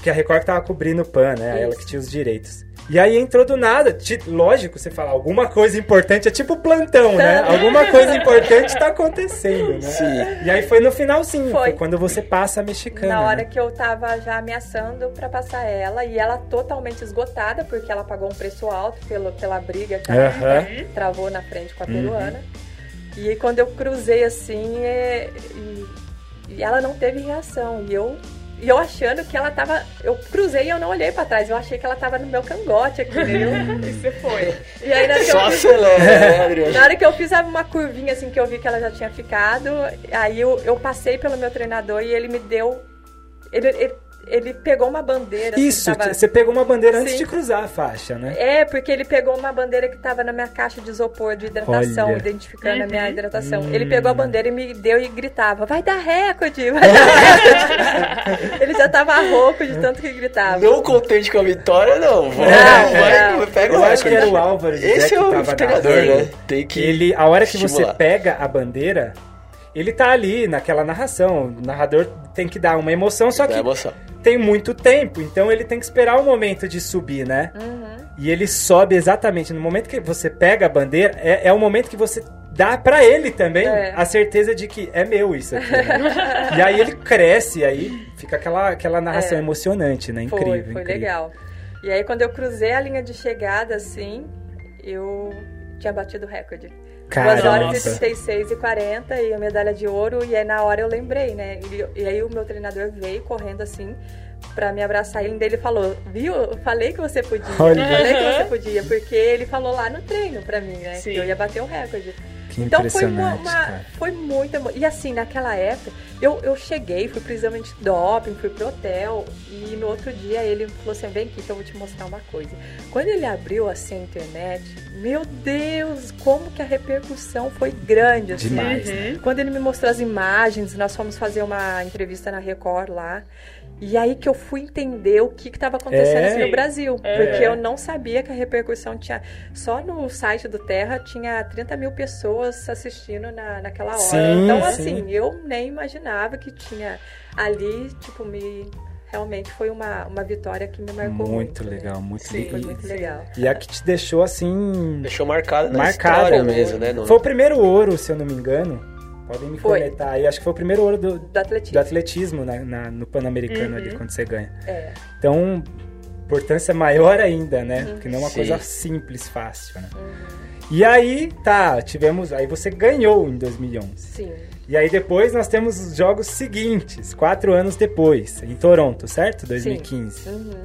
Que a Record que tava cobrindo o PAN, né? Ela Isso. que tinha os direitos. E aí entrou do nada. Lógico, você fala, alguma coisa importante, é tipo plantão, né? Alguma coisa importante tá acontecendo, né? Sim. E aí foi no finalzinho, foi, Foi. quando você passa a mexicana. Na hora né? que eu tava já ameaçando pra passar ela, e ela totalmente esgotada, porque ela pagou um preço alto pelo, pela briga que ela travou na frente Uhum. com a peruana. E aí, quando eu cruzei assim, é, e, e ela não teve reação. E eu, e eu achando que ela tava. Eu cruzei e eu não olhei pra trás. Eu achei que ela tava no meu cangote aqui, né? Eu- [laughs] E você foi. E aí, na hora que Só eu fiz- acelera, né, [laughs] na hora que eu fiz uma curvinha assim que eu vi que ela já tinha ficado, aí eu, eu passei pelo meu treinador e ele me deu. Ele, ele, ele pegou uma bandeira. assim, Isso, tava- você pegou uma bandeira antes Sim. de cruzar a faixa, né? É, porque ele pegou uma bandeira que tava na minha caixa de isopor de hidratação, Olha. identificando a minha hidratação. Hum. Ele pegou a bandeira e me deu e gritava: Vai dar recorde, vai dar recorde. [laughs] ele já tava rouco de tanto que gritava. Não contente com a vitória, não. Vai, Não, vai, não. pega o Eu acho que era o Álvaro Esse que é o treinador, né? Tem que Ele, a hora que você estimular. pega a bandeira, ele tá ali naquela narração. O narrador tem que dar uma emoção, só que emoção. tem muito tempo, então ele tem que esperar o momento de subir, né? E ele sobe exatamente no momento que você pega a bandeira, é, é o momento que você dá pra ele também É. a certeza de que é meu isso aqui. né? [laughs] e aí ele cresce, aí fica aquela, aquela narração É. emocionante, né? Incrível. Foi, foi incrível. legal. E aí, quando eu cruzei a linha de chegada, assim, eu tinha batido o recorde. 2 Caramba. horas e 36 e 40 e a medalha de ouro. E aí na hora eu lembrei, né? E, e aí o meu treinador veio correndo assim pra me abraçar. E ele dele falou, viu? Eu falei que você podia. Olha. Falei que você podia. Porque ele falou lá no treino pra mim, né? Sim. Que eu ia bater o recorde. Que Então foi uma, uma- foi E assim, naquela época, eu, eu cheguei, fui pro exame de doping, fui pro hotel, e no outro dia ele falou assim, vem aqui que eu vou te mostrar uma coisa. Quando ele abriu assim a internet, meu Deus, como que a repercussão foi grande, assim. Demais, né? Quando ele me mostrou as imagens, nós fomos fazer uma entrevista na Record lá. E aí que eu fui entender o que estava acontecendo É? assim no Brasil. É. Porque eu não sabia que a repercussão tinha. Só no site do Terra tinha 30 mil pessoas assistindo na, naquela hora. Sim, então, sim. assim, eu nem imaginava que tinha ali, tipo, me. Realmente foi uma, uma vitória que me marcou muito. Muito né? legal, muito Sim, foi legal. muito legal. E a que te deixou assim. Deixou marcado na Marcado. história mesmo, né? No- Foi o primeiro ouro, se eu não me engano. Podem me Foi. conectar aí. Acho que foi o primeiro ouro do, Do atletismo. do atletismo na- na- no Pan-Americano ali, quando você ganha. É. Então, importância maior ainda, né? Porque não é uma Sim. coisa simples, fácil, né? E aí, tá, tivemos. Aí você ganhou em 2011. Sim. E aí depois nós temos os jogos seguintes, quatro anos depois, em Toronto, certo? 2015. Uhum.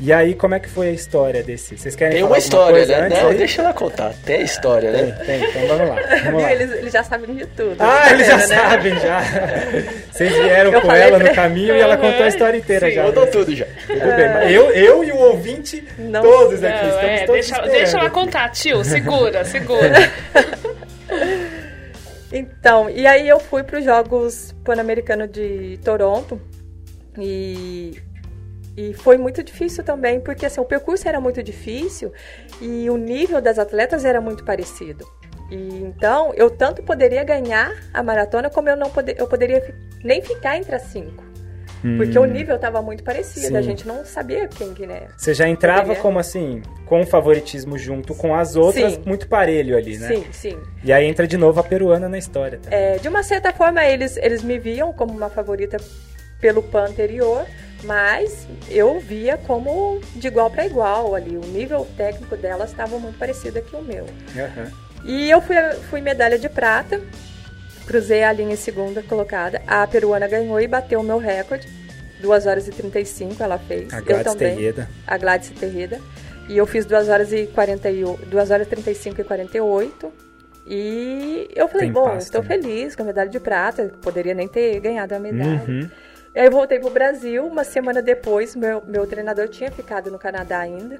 E aí, como é que foi a história desse? Vocês querem Tem uma alguma história, coisa né? antes Não, aí? deixa ela contar. Tem a história, Tem, né? tem, então vamos lá. [laughs] Vamos lá. Eles, eles já sabem de tudo. Ah, eles já Né? sabem já. [laughs] Vocês vieram Eu com ela pra- no caminho e ela contou a história inteira Sim, já. Contou né? tudo já. Tudo bem, mas eu, eu e o ouvinte, Não- todos Não, aqui, estamos é, todos deixa, deixa ela contar, tio. Segura, [laughs] segura. Então, e aí eu fui para os Jogos Pan-Americanos de Toronto e, e foi muito difícil também, porque assim, o percurso era muito difícil e o nível das atletas era muito parecido. E então, eu tanto poderia ganhar a maratona, como eu não poder, eu poderia nem ficar entre as cinco. Porque o nível estava muito parecido, Hum. Sim. a gente não sabia quem que né. Você já entrava Poderia. como assim, com favoritismo junto com as outras, Sim. muito parelho ali, né? Sim, sim. E aí entra de novo a peruana na história. Tá? É, de uma certa forma, eles, eles me viam como uma favorita pelo PAN anterior, mas eu via como de igual para igual ali. O nível técnico delas estava muito parecido que o meu. Aham. E eu fui, fui medalha de prata, cruzei a linha em segunda colocada. A peruana ganhou e bateu o meu recorde. 2 horas e 35 ela fez. A eu Gladys também. Terreda. A Gladys Terreda. E eu fiz 2 horas e 48, 2 horas e 35 e 48. E eu falei, Tem bom, estou feliz com a medalha de prata, poderia nem ter ganhado a medalha. Uhum. E aí eu voltei pro Brasil, uma semana depois, meu, meu treinador tinha ficado no Canadá ainda.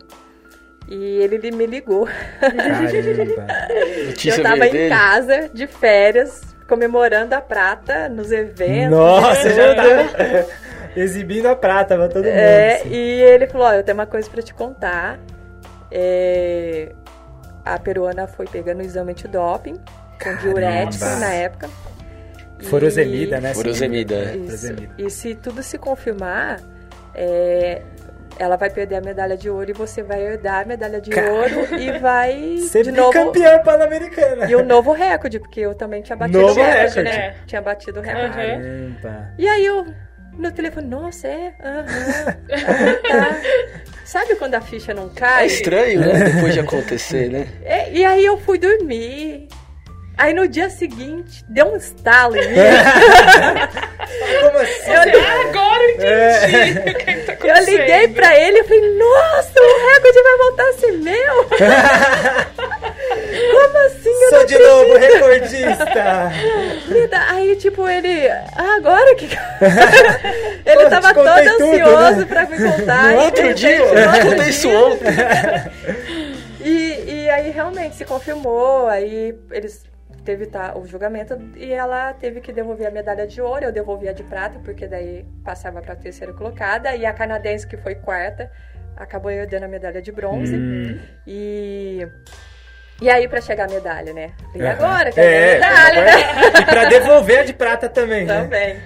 E ele me ligou. [laughs] Eu tava em casa, de férias, comemorando a prata nos eventos. Nossa, de já tava exibindo a prata pra todo mundo. É, assim. e ele falou, ó, eu tenho uma coisa pra te contar. É, a peruana foi pegando o exame antidoping, com diurético Caramba. na época. E- Furosemida, né? Furosemida, é. Furosemida. E se tudo se confirmar, é, ela vai perder a medalha de ouro e você vai herdar a medalha de Cara. ouro e vai Ser [laughs] de novo bicampeã pan-americana. e o novo recorde, porque eu também tinha batido Novo o recorde, recorde. né? Tinha batido o recorde. Caramba. E aí eu, no telefone, nossa, é? Aham. tá. [laughs] Sabe quando a ficha não É cai? estranho, né? [laughs] Depois de acontecer, né? É, e aí eu fui dormir. Aí no dia seguinte, deu um estalo em mim. [laughs] Como assim? Eu, Agora eu entendi o que, que tá eu acontecendo. liguei pra ele e falei, nossa, o recorde vai voltar a ser meu. [laughs] Como assim? Eu Sou de novo recordista. [laughs] acredito. Aí, tipo, ele, ah, agora que... ele Pô, tava todo contei tudo, ansioso né? pra me contar. No E, outro de dia, repente, no eu outro contei isso ontem. E, e aí realmente se confirmou, aí eles teve tá, o julgamento e ela teve que devolver a medalha de ouro, eu devolvi a de prata, porque daí passava para a terceira colocada, e a canadense, que foi quarta, acabou herdando a medalha de bronze. Hum. E. E aí, para chegar a medalha, né? E Aham. agora, que É, a medalha, agora- né? E pra devolver a de prata também, né? Também.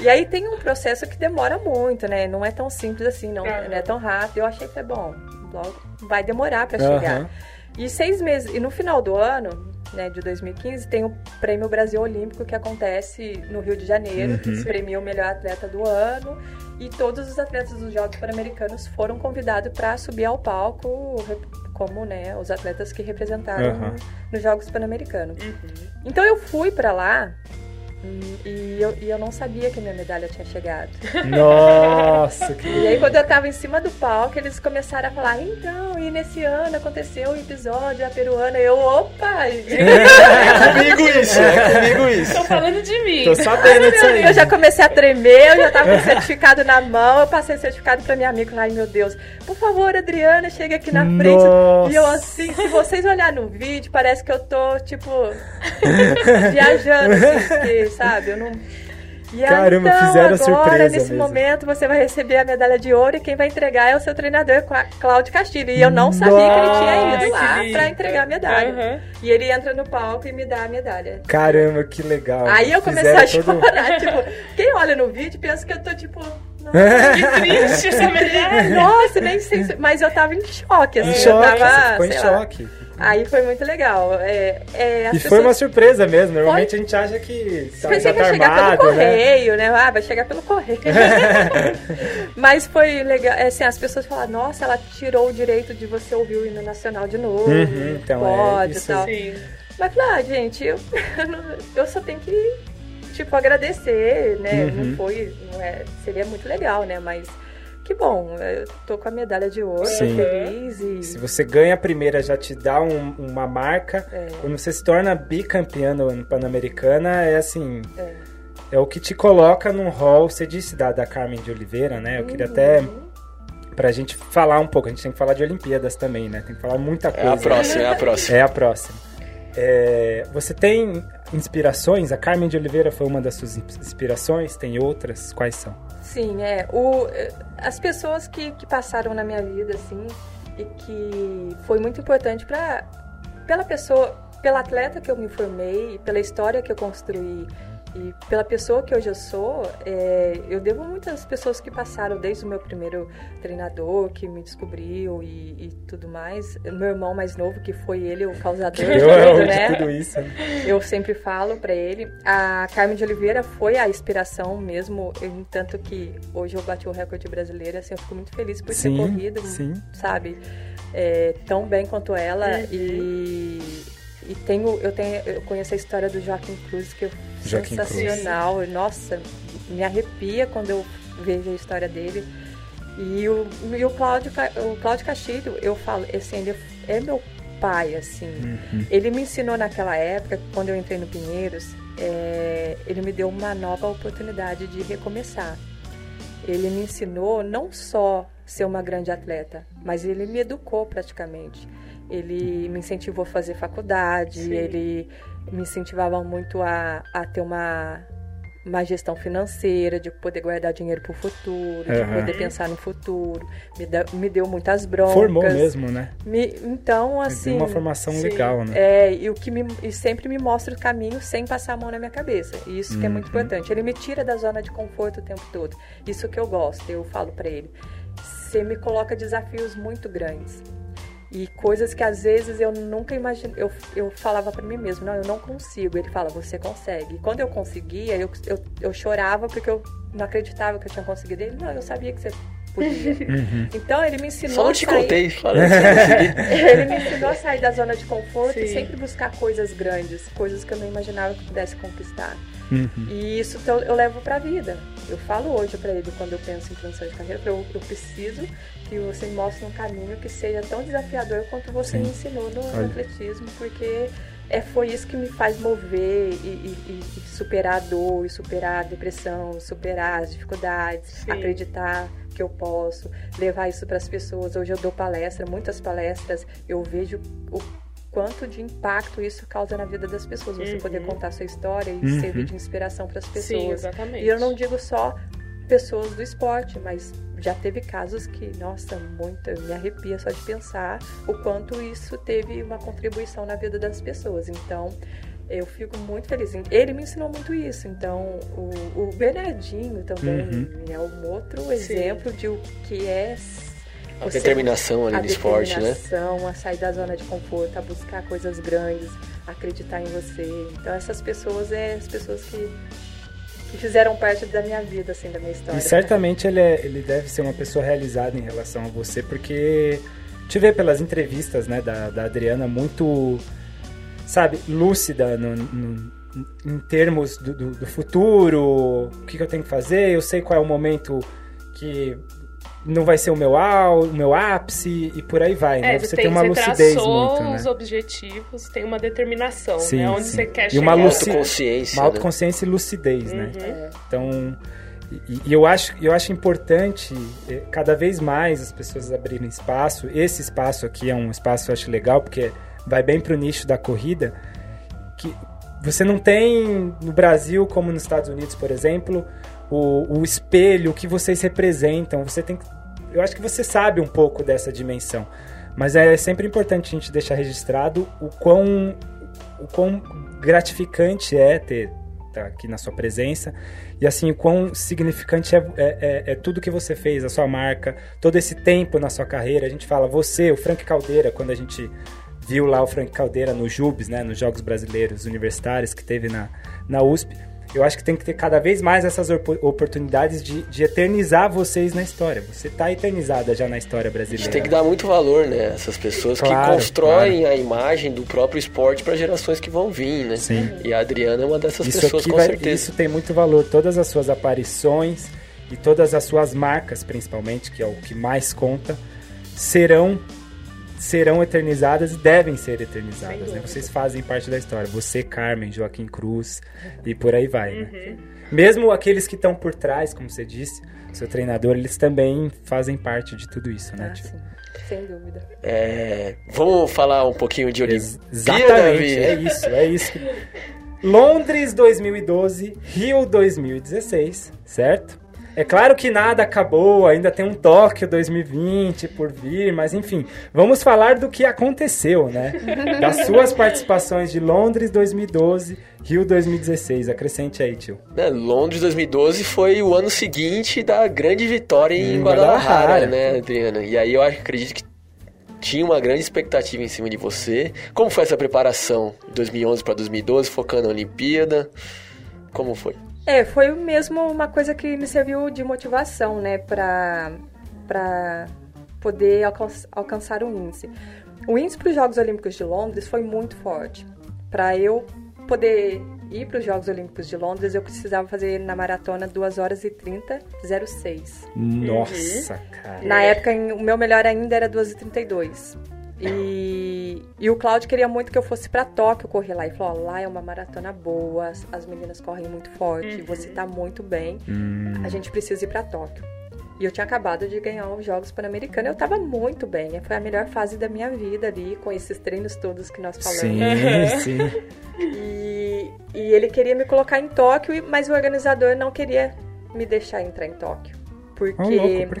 E aí tem um processo que demora muito, né? Não é tão simples assim, não, Aham. não é tão rápido. Eu achei que foi bom, logo vai demorar para chegar. E seis meses, e no final do ano, né, de 2015, tem o Prêmio Brasil Olímpico que acontece no Rio de Janeiro, Uhum. que premia o melhor atleta do ano. E todos os atletas dos Jogos Pan-Americanos foram convidados para subir ao palco, re- como né, os atletas que representaram Aham. nos Jogos Pan-Americanos. Então eu fui pra lá e eu, e eu não sabia que minha medalha tinha chegado. [laughs] Nossa, que... E aí quando eu tava em cima do palco, eles começaram a falar, então, e nesse ano aconteceu o episódio, a peruana, eu, opa! [laughs] É comigo isso, é comigo isso. Tô falando de mim. tô sabendo disso aí. Eu já comecei a tremer, eu já tava com o certificado na mão, eu passei o certificado pra minha amiga, ai meu Deus, por favor, Adriana, chega aqui na frente. Nossa. E eu assim, se vocês olharem no vídeo, parece que eu tô, tipo, [laughs] viajando, assim, sabe, eu não... E aí, Caramba, então, fizeram agora, surpresa nesse mesmo. momento, você vai receber a medalha de ouro e quem vai entregar é o seu treinador, Clá- Cláudio Castilho. E eu não sabia que ele tinha ido lá pra entregar a medalha. Aham. E ele entra no palco e me dá a medalha. Caramba, que legal. Aí eu comecei a Fizeram [laughs] todo- chorar, tipo, quem olha no vídeo pensa que eu tô tipo, triste essa medalha. [laughs] nossa, nem sei, se- mas eu tava em choque, assim, Em eu choque, tava, você ficou em lá. choque. Aí foi muito legal. É, é, as E foi uma pessoas surpresa mesmo. Normalmente a gente acha que tá, pensei que ia tá chegar armado, pelo né? correio, né? Ah, vai chegar pelo correio. [laughs] Mas foi legal, é, assim, as pessoas falaram, nossa, ela tirou o direito de você ouvir o hino nacional de novo, Uhum, então, é pode e isso. tal. Sim. Mas falei, ah, gente, eu, [laughs] eu só tenho que, tipo, agradecer, né? Uhum. Não foi, não é, seria muito legal, né? Mas que bom, eu tô com a medalha de ouro, Sim. feliz e... Se você ganha a primeira, já te dá um- uma marca. É. Quando você se torna bicampeã no Pan-Americana, é assim... É. É o que te coloca num hall. Você disse da, da Carmen de Oliveira, né? Eu queria Uhum. até... Pra gente falar um pouco. A gente tem que falar de Olimpíadas também, né? Tem que falar muita É coisa. a próxima, é a próxima. É a próxima. É, você tem inspirações? A Carmen de Oliveira foi uma das suas inspirações? Tem outras? Quais são? Sim, é. O, as pessoas que, que passaram na minha vida, assim, e que foi muito importante para pela pessoa, pela atleta que eu me formei, pela história que eu construí e pela pessoa que hoje eu sou, é, eu devo muitas pessoas que passaram desde o meu primeiro treinador, que me descobriu e, e tudo mais. Meu irmão mais novo, que foi ele o causador de tudo, de né? tudo isso. Eu sempre falo pra ele. A Carmen de Oliveira foi a inspiração mesmo, em tanto que hoje eu bati o recorde brasileiro, assim, eu fico muito feliz por Sim, ter corrido, sim. sabe, é, tão bem quanto ela Uhum. e e tenho eu tenho eu conheço a história do Joaquim Cruz que é Joaquim Cruz. sensacional, nossa, me arrepia quando eu vejo a história dele. E o, e o Cláudio o Cláudio Castilho, eu falo, assim, ele é meu pai, assim. Uhum. Ele me ensinou naquela época, quando eu entrei no Pinheiros, é, ele me deu uma nova oportunidade de recomeçar. Ele me ensinou não só ser uma grande atleta, mas ele me educou praticamente. Ele me incentivou a fazer faculdade, Sim. ele me incentivava muito a, a ter uma, uma gestão financeira, de poder guardar dinheiro para o futuro, de poder pensar no futuro. Me, da- me deu muitas broncas. Formou mesmo, né? Me- então, Assim, uma formação sim. legal, né? É, e o que me, e sempre me mostra o caminho sem passar a mão na minha cabeça. E isso que é muito Uhum. importante. Ele me tira da zona de conforto o tempo todo. Isso que eu gosto, eu falo pra ele. Você me coloca desafios muito grandes. E coisas que às vezes eu nunca imaginei. Eu, eu falava pra mim mesmo, não, eu não consigo. Ele fala, você consegue. E quando eu conseguia, eu, eu, eu chorava porque eu não acreditava que eu tinha conseguido. Ele, não, eu sabia que você podia. [laughs] Uhum. Então ele me ensinou Só não a te sair- contei, [laughs] ele me ensinou a sair da zona de conforto e Sim. sempre buscar coisas grandes, coisas que eu não imaginava que eu pudesse conquistar. Uhum. E isso então, eu levo pra vida. Eu falo hoje pra ele quando eu penso em transição de carreira, eu, eu preciso que você me mostre um caminho que seja tão desafiador quanto você Sim. me ensinou no, Olha. atletismo, porque é, foi isso que me faz mover e, e- e- e superar a dor, e superar a depressão, superar as dificuldades, Sim. acreditar que eu posso, levar isso para as pessoas. Hoje eu dou palestra, muitas palestras, eu vejo o quanto de impacto isso causa na vida das pessoas. Você Uhum. poder contar sua história e Uhum. servir de inspiração para as Sim, pessoas. exatamente. E eu não digo só pessoas do esporte, mas já teve casos que, nossa, muito, me arrepia só de pensar o quanto isso teve uma contribuição na vida das pessoas. Então, eu fico muito feliz. Ele me ensinou muito isso. Então, o, o Bernardinho também Uhum. é um outro exemplo de o que é A você- determinação ali a do esporte, né? determinação, a sair da zona de conforto, a buscar coisas grandes, a acreditar em você. Então essas pessoas é as pessoas que, que fizeram parte da minha vida, assim, da minha história. E certamente ele, é- ele deve ser uma pessoa realizada em relação a você, porque te vê pelas entrevistas, né, da, da Adriana, muito, sabe, lúcida no, no, em termos do, do, do futuro, o que, que eu tenho que fazer, eu sei qual é o momento que não vai ser o meu, au, o meu ápice e por aí vai, né? É, Você tem, tem uma você lucidez muito, né? os objetivos, tem uma determinação, Sim, né? Onde sim. você quer E chegar. uma luci- Autoconsciência. Uma né? autoconsciência e lucidez, né? É. Então, e, e eu acho, eu acho importante eh, cada vez mais as pessoas abrirem espaço. Esse espaço aqui é um espaço eu acho legal porque vai bem pro nicho da corrida, que você não tem no Brasil como nos Estados Unidos, por exemplo, o, o espelho que vocês representam. Você tem que, eu acho que você sabe um pouco dessa dimensão, mas é sempre importante a gente deixar registrado o quão o quão gratificante é ter tá aqui na sua presença e assim o quão significante é, é, é- é tudo que você fez, a sua marca, todo esse tempo na sua carreira. A gente fala você, o Frank Caldeira, quando a gente viu lá o Frank Caldeira no JUBs, né, nos Jogos Brasileiros Universitários que teve na, na USP. Eu acho que tem que ter cada vez mais essas opo- oportunidades de, de eternizar vocês na história. Você tá eternizada já na história A brasileira. gente tem que dar muito valor, né? Essas pessoas Claro, que constroem a imagem do próprio esporte para gerações que vão vir, né? Sim. E a Adriana é uma dessas Isso pessoas, com vai, certeza. isso tem muito valor. Todas as suas aparições e todas as suas marcas, principalmente, que é o que mais conta, serão serão eternizadas e devem ser eternizadas. Né? Vocês fazem parte da história. Você, Carmen, Joaquim Cruz e por aí vai. Né? Mesmo aqueles que estão por trás, como você disse, seu treinador, eles também fazem parte de tudo isso, né? Ah, tio? sim. Sem dúvida. É, vamos falar um pouquinho de Olimpíada, Exatamente, é isso, é isso. Londres 2012, Rio 2016, certo? É claro que nada acabou, ainda tem um Tóquio 2020 por vir, mas enfim, vamos falar do que aconteceu, né? [laughs] Das suas participações de Londres 2012, Rio 2016. Acrescente aí, tio. Né, Londres 2012 foi o ano seguinte da grande vitória em Em Guadalajara, Guadalajara. né, Adriana? E aí eu acredito que tinha uma grande expectativa em cima de você. Como foi essa preparação de 2011 para 2012, focando na Olimpíada? Como foi? É, foi mesmo uma coisa que me serviu de motivação, né, pra, pra poder alcan- alcançar o índice. O índice para os Jogos Olímpicos de Londres foi muito forte. Para eu poder ir para os Jogos Olímpicos de Londres, eu precisava fazer na maratona 2 horas e 30, 06. Nossa, cara. Na época, o meu melhor ainda era 2 e 32. E, e o Cláudio queria muito que eu fosse pra Tóquio correr lá. E falou: ó, lá é uma maratona boa, as, as meninas correm muito forte, você tá muito bem. Hum, A gente precisa ir pra Tóquio. E eu tinha acabado de ganhar os Jogos Pan-Americanos. Eu tava muito bem. Foi a melhor fase da minha vida ali, com esses treinos todos que nós falamos. sim, sim. [laughs] E, e ele queria me colocar em Tóquio, mas o organizador não queria me deixar entrar em Tóquio. Porque Ô, louco, por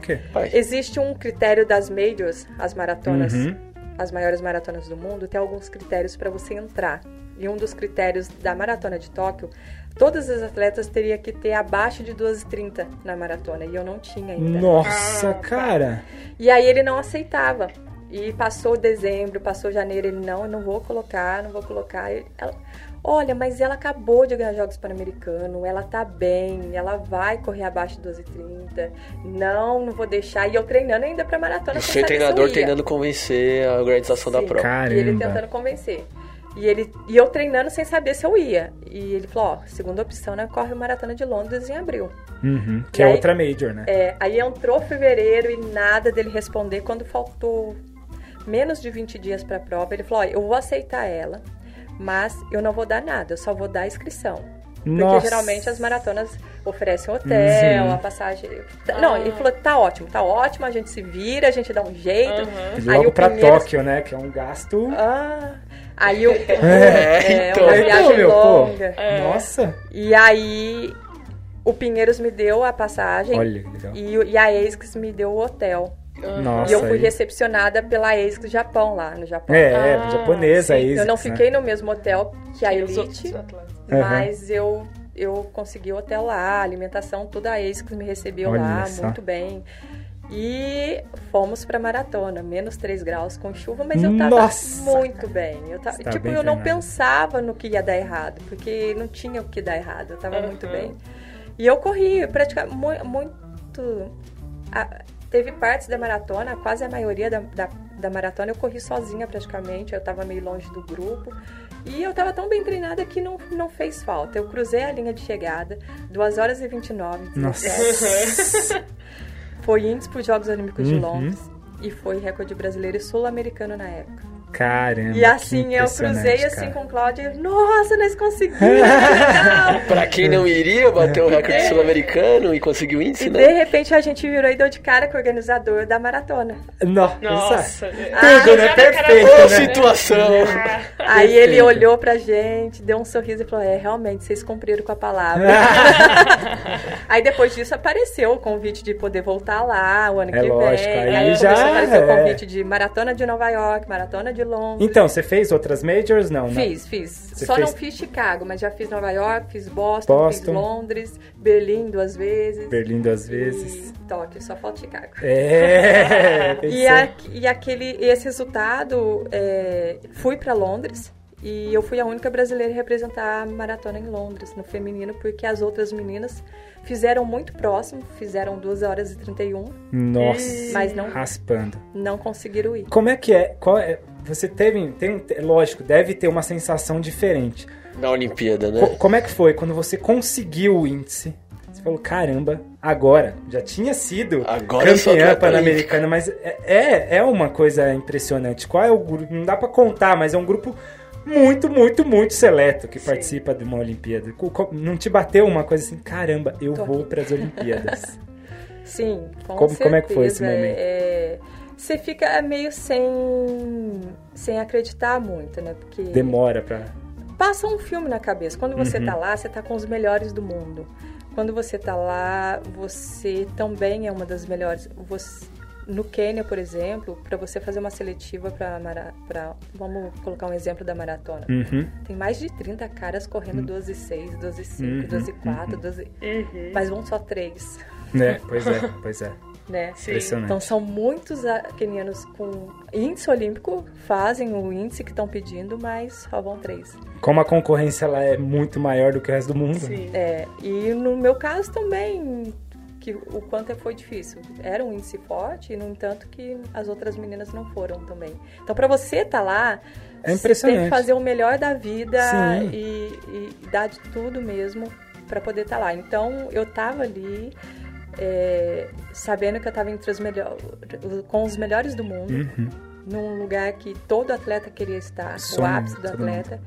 existe um critério das majors, as maratonas, Uhum. As maiores maratonas do mundo, tem alguns critérios para você entrar. E um dos critérios da maratona de Tóquio, todas as atletas teriam que ter abaixo de 2h30 na maratona, e eu não tinha ainda. Nossa, Ah, cara. E aí ele não aceitava. E passou dezembro, passou janeiro, ele não, eu não vou colocar, não vou colocar. E ela, Olha, mas ela acabou de ganhar Jogos Pan-Americanos, ela tá bem, ela vai correr abaixo de 12h30. Não, não vou deixar. E eu treinando ainda pra maratona. o seu eu treinador tentando convencer a organização da Sim. prova. Caramba. E ele tentando convencer. E, ele, e eu treinando sem saber se eu ia. E ele falou, ó, segunda opção, né? Corre a Maratona de Londres em abril. Uhum, Que E é aí- outra major, né? É, aí entrou fevereiro e nada dele responder. Quando faltou menos de 20 dias pra prova, ele falou, ó, eu vou aceitar ela, mas eu não vou dar nada, eu só vou dar a inscrição. Porque Nossa. geralmente as maratonas oferecem hotel, Uhum. a passagem. Não, ele falou: tá ótimo, tá ótimo, a gente se vira, a gente dá um jeito. E Aí logo o pra Pinheiros- Tóquio, né? Que é um gasto. Ah, aí o. [laughs] É, é, então. uma Então, viagem meu, pô. longa. Nossa. E aí o Pinheiros me deu a passagem Olha que legal. e, e a ASICS me deu o hotel. Nossa. e eu fui aí- recepcionada pela ASICS Japão lá no Japão. É, é, Ah, japonesa Sim, aí. eu não né? fiquei no mesmo hotel que a Elite, mas eu, eu consegui hotel lá, alimentação, tudo a ASICS me recebeu Olha lá, só. muito bem. E fomos pra maratona, menos 3 graus com chuva, mas eu tava Nossa, muito bem. Eu tava, tá tipo, bem eu não pensava no que ia dar errado, porque não tinha o que dar errado, eu tava Aham. muito bem. E eu corri praticamente mu- muito. a- teve partes da maratona, quase a maioria da, da, da maratona eu corri sozinha praticamente, eu tava meio longe do grupo. E eu tava tão bem treinada que não, não fez falta. Eu cruzei a linha de chegada, 2 horas e 29. Nossa. 17. Foi índice para os Jogos Olímpicos de Uhum. Londres e foi recorde brasileiro e sul-americano na época. Caramba. E assim, que eu cruzei assim cara. com o Cláudio. Nossa, nós conseguimos! [laughs] legal! Pra quem não iria bater o recorde sul-americano e conseguir o índice, E né? de repente a gente virou e deu de cara com o organizador da maratona. Nossa. Nossa. Tudo, né? na cara Perfeito, Ô, né? situação! Aí ele Perfeito. olhou pra gente, deu um sorriso e falou: É, realmente, vocês cumpriram com a palavra. [laughs] aí depois disso apareceu o convite de poder voltar lá o ano É que lógico, vem. aí começou já a aparecer o é. convite de maratona de Nova York, maratona de Londres. Então, você fez outras majors? Não, né? Fiz, fiz. Você Só fez- não fiz Chicago, mas já fiz Nova York, fiz Boston, Boston. fiz Londres, Berlim duas vezes. Berlim duas vezes. Tóquio, só falta Chicago. É, [laughs] E, a- e aquele, esse resultado, é, fui para Londres e eu fui a única brasileira a representar a maratona em Londres, no feminino, porque as outras meninas fizeram muito próximo, fizeram 2 horas e 31, Nossa, mas não, raspando. não conseguiram ir. Como é que é? Qual é? Você teve, tem, um- lógico, deve ter uma sensação diferente. Na Olimpíada, né? Co- como é que foi quando você conseguiu o índice? Você falou, caramba, agora. Já tinha sido Agora campeã pan-americana, mas é, é, é uma coisa impressionante. Qual é o grupo? Não dá pra contar, mas é um grupo muito, muito, muito seleto que participa de uma Olimpíada. Não te bateu uma coisa assim, caramba, eu Tô vou aqui. pras Olimpíadas. [laughs] Sim, com Como- certeza. como é que foi esse momento? É, você fica meio sem, sem acreditar muito, né? Porque Demora pra. passa um filme na cabeça. Quando você Uhum. tá lá, você tá com os melhores do mundo. Quando você tá lá, você também é uma das melhores. Você- no Quênia, por exemplo, para você fazer uma seletiva para vamos colocar um exemplo da maratona. Uhum. Tem mais de 30 caras correndo 12,6, 12,5, Uhum, 12,4, 12... Uhum. mas vão só três, Né? [laughs] Pois é, pois é. Né? Sim. Impressionante. Então são muitos quenianos com índice olímpico, fazem o índice que estão pedindo, mas só vão três. Como a concorrência ela é muito maior do que o resto do mundo. Sim. É, e no meu caso também, que o quanto foi difícil. Era um índice forte, e no entanto que as outras meninas não foram também. Então, para você estar lá, É você impressionante. tem que fazer o melhor da vida e, e dar de tudo mesmo para poder estar lá. Então, eu tava ali. É, sabendo que eu estava entre os melhores, com os melhores do mundo, Uhum. num lugar que todo atleta queria estar, Sonho o ápice do todo mundo. atleta.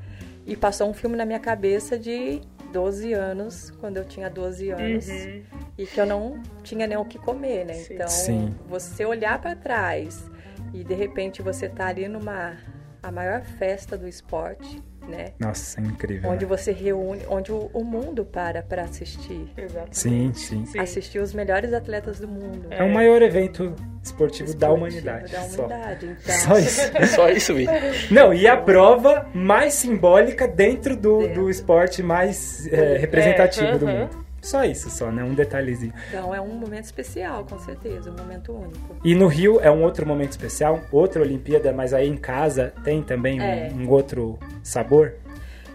E passou um filme na minha cabeça de 12 anos, quando eu tinha 12 anos, Uhum. e que eu não tinha nem o que comer, né? Sim. Então, Sim. você olhar para trás e de repente você tá ali numa a maior festa do esporte, né? Nossa, é incrível. Onde né? você reúne, onde o, o mundo para para assistir, Exatamente. Sim, sim. Sim. assistir os melhores atletas do mundo. É o maior evento esportivo, da Esportivo humanidade. Da só. humanidade. Então, [laughs] Só isso. [laughs] Só isso, Vi. Não, e a prova mais simbólica dentro do, Dentro. do esporte mais é, representativo do mundo. Só isso, só, né? Um detalhezinho. Então é um momento especial, com certeza, um momento único. E no Rio é um outro momento especial, outra Olimpíada, mas aí em casa tem também um- É. um, outro sabor.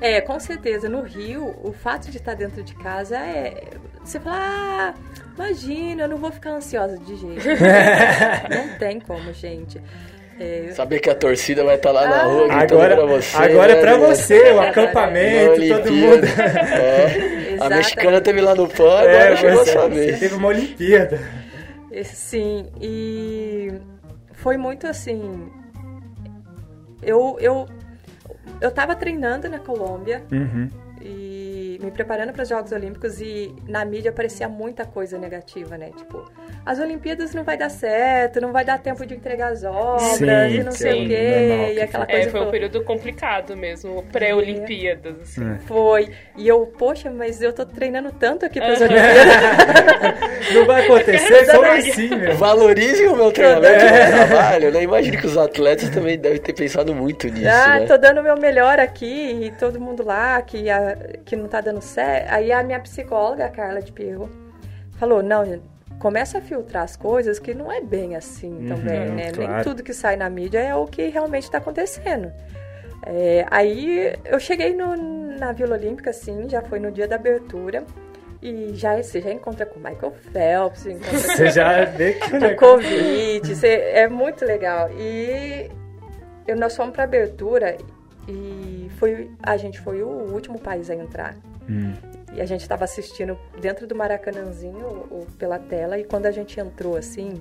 É, com certeza. No Rio, o fato de estar dentro de casa é. Você fala, ah, imagina, eu não vou ficar ansiosa de jeito. [laughs] não tem como, gente. É, Saber que a torcida vai estar lá na Ah. rua gritando Agora, pra você. agora é pra né? você, o Na acampamento, todo Olimpíada. mundo. É. A mexicana teve lá no PAN, agora É, chegou a você, sua você vez. teve uma Olimpíada. Esse- Sim, e foi muito assim. Eu, eu, eu tava treinando na Colômbia Uhum. e me preparando para os Jogos Olímpicos e na mídia aparecia muita coisa negativa, né? Tipo, as Olimpíadas não vai dar certo, não vai dar tempo de entregar as obras Sim, e não que sei é o quê, normal e que aquela fica. coisa É, foi um período complicado mesmo, pré-Olimpíadas, assim. É. Foi. E eu, poxa, mas eu tô treinando tanto aqui para as. Olimpíadas. [laughs] Não vai acontecer? Como assim, meu? Valorizem o meu treinamento e o meu trabalho, né? Imagino que os atletas também devem ter pensado muito nisso, Ah, né? tô dando o meu melhor aqui e todo mundo lá que, a- que não tá dando certo. Aí a minha psicóloga, a Carla de Pirro, falou: não, começa a filtrar as coisas que não é bem assim Uhum, também, né? Nem claro. tudo que sai na mídia é o que realmente tá acontecendo. É, aí eu cheguei no- na Vila Olímpica, assim, já foi no dia da abertura. E já, você já encontra com Michael Phelps, encontra [laughs] Você já vê que o com. Covid, você- é muito legal. E eu- nós fomos para abertura e foi, a gente foi o último país a entrar. Hum. E a gente estava assistindo dentro do Maracanãzinho o- o- pela tela e quando a gente entrou assim,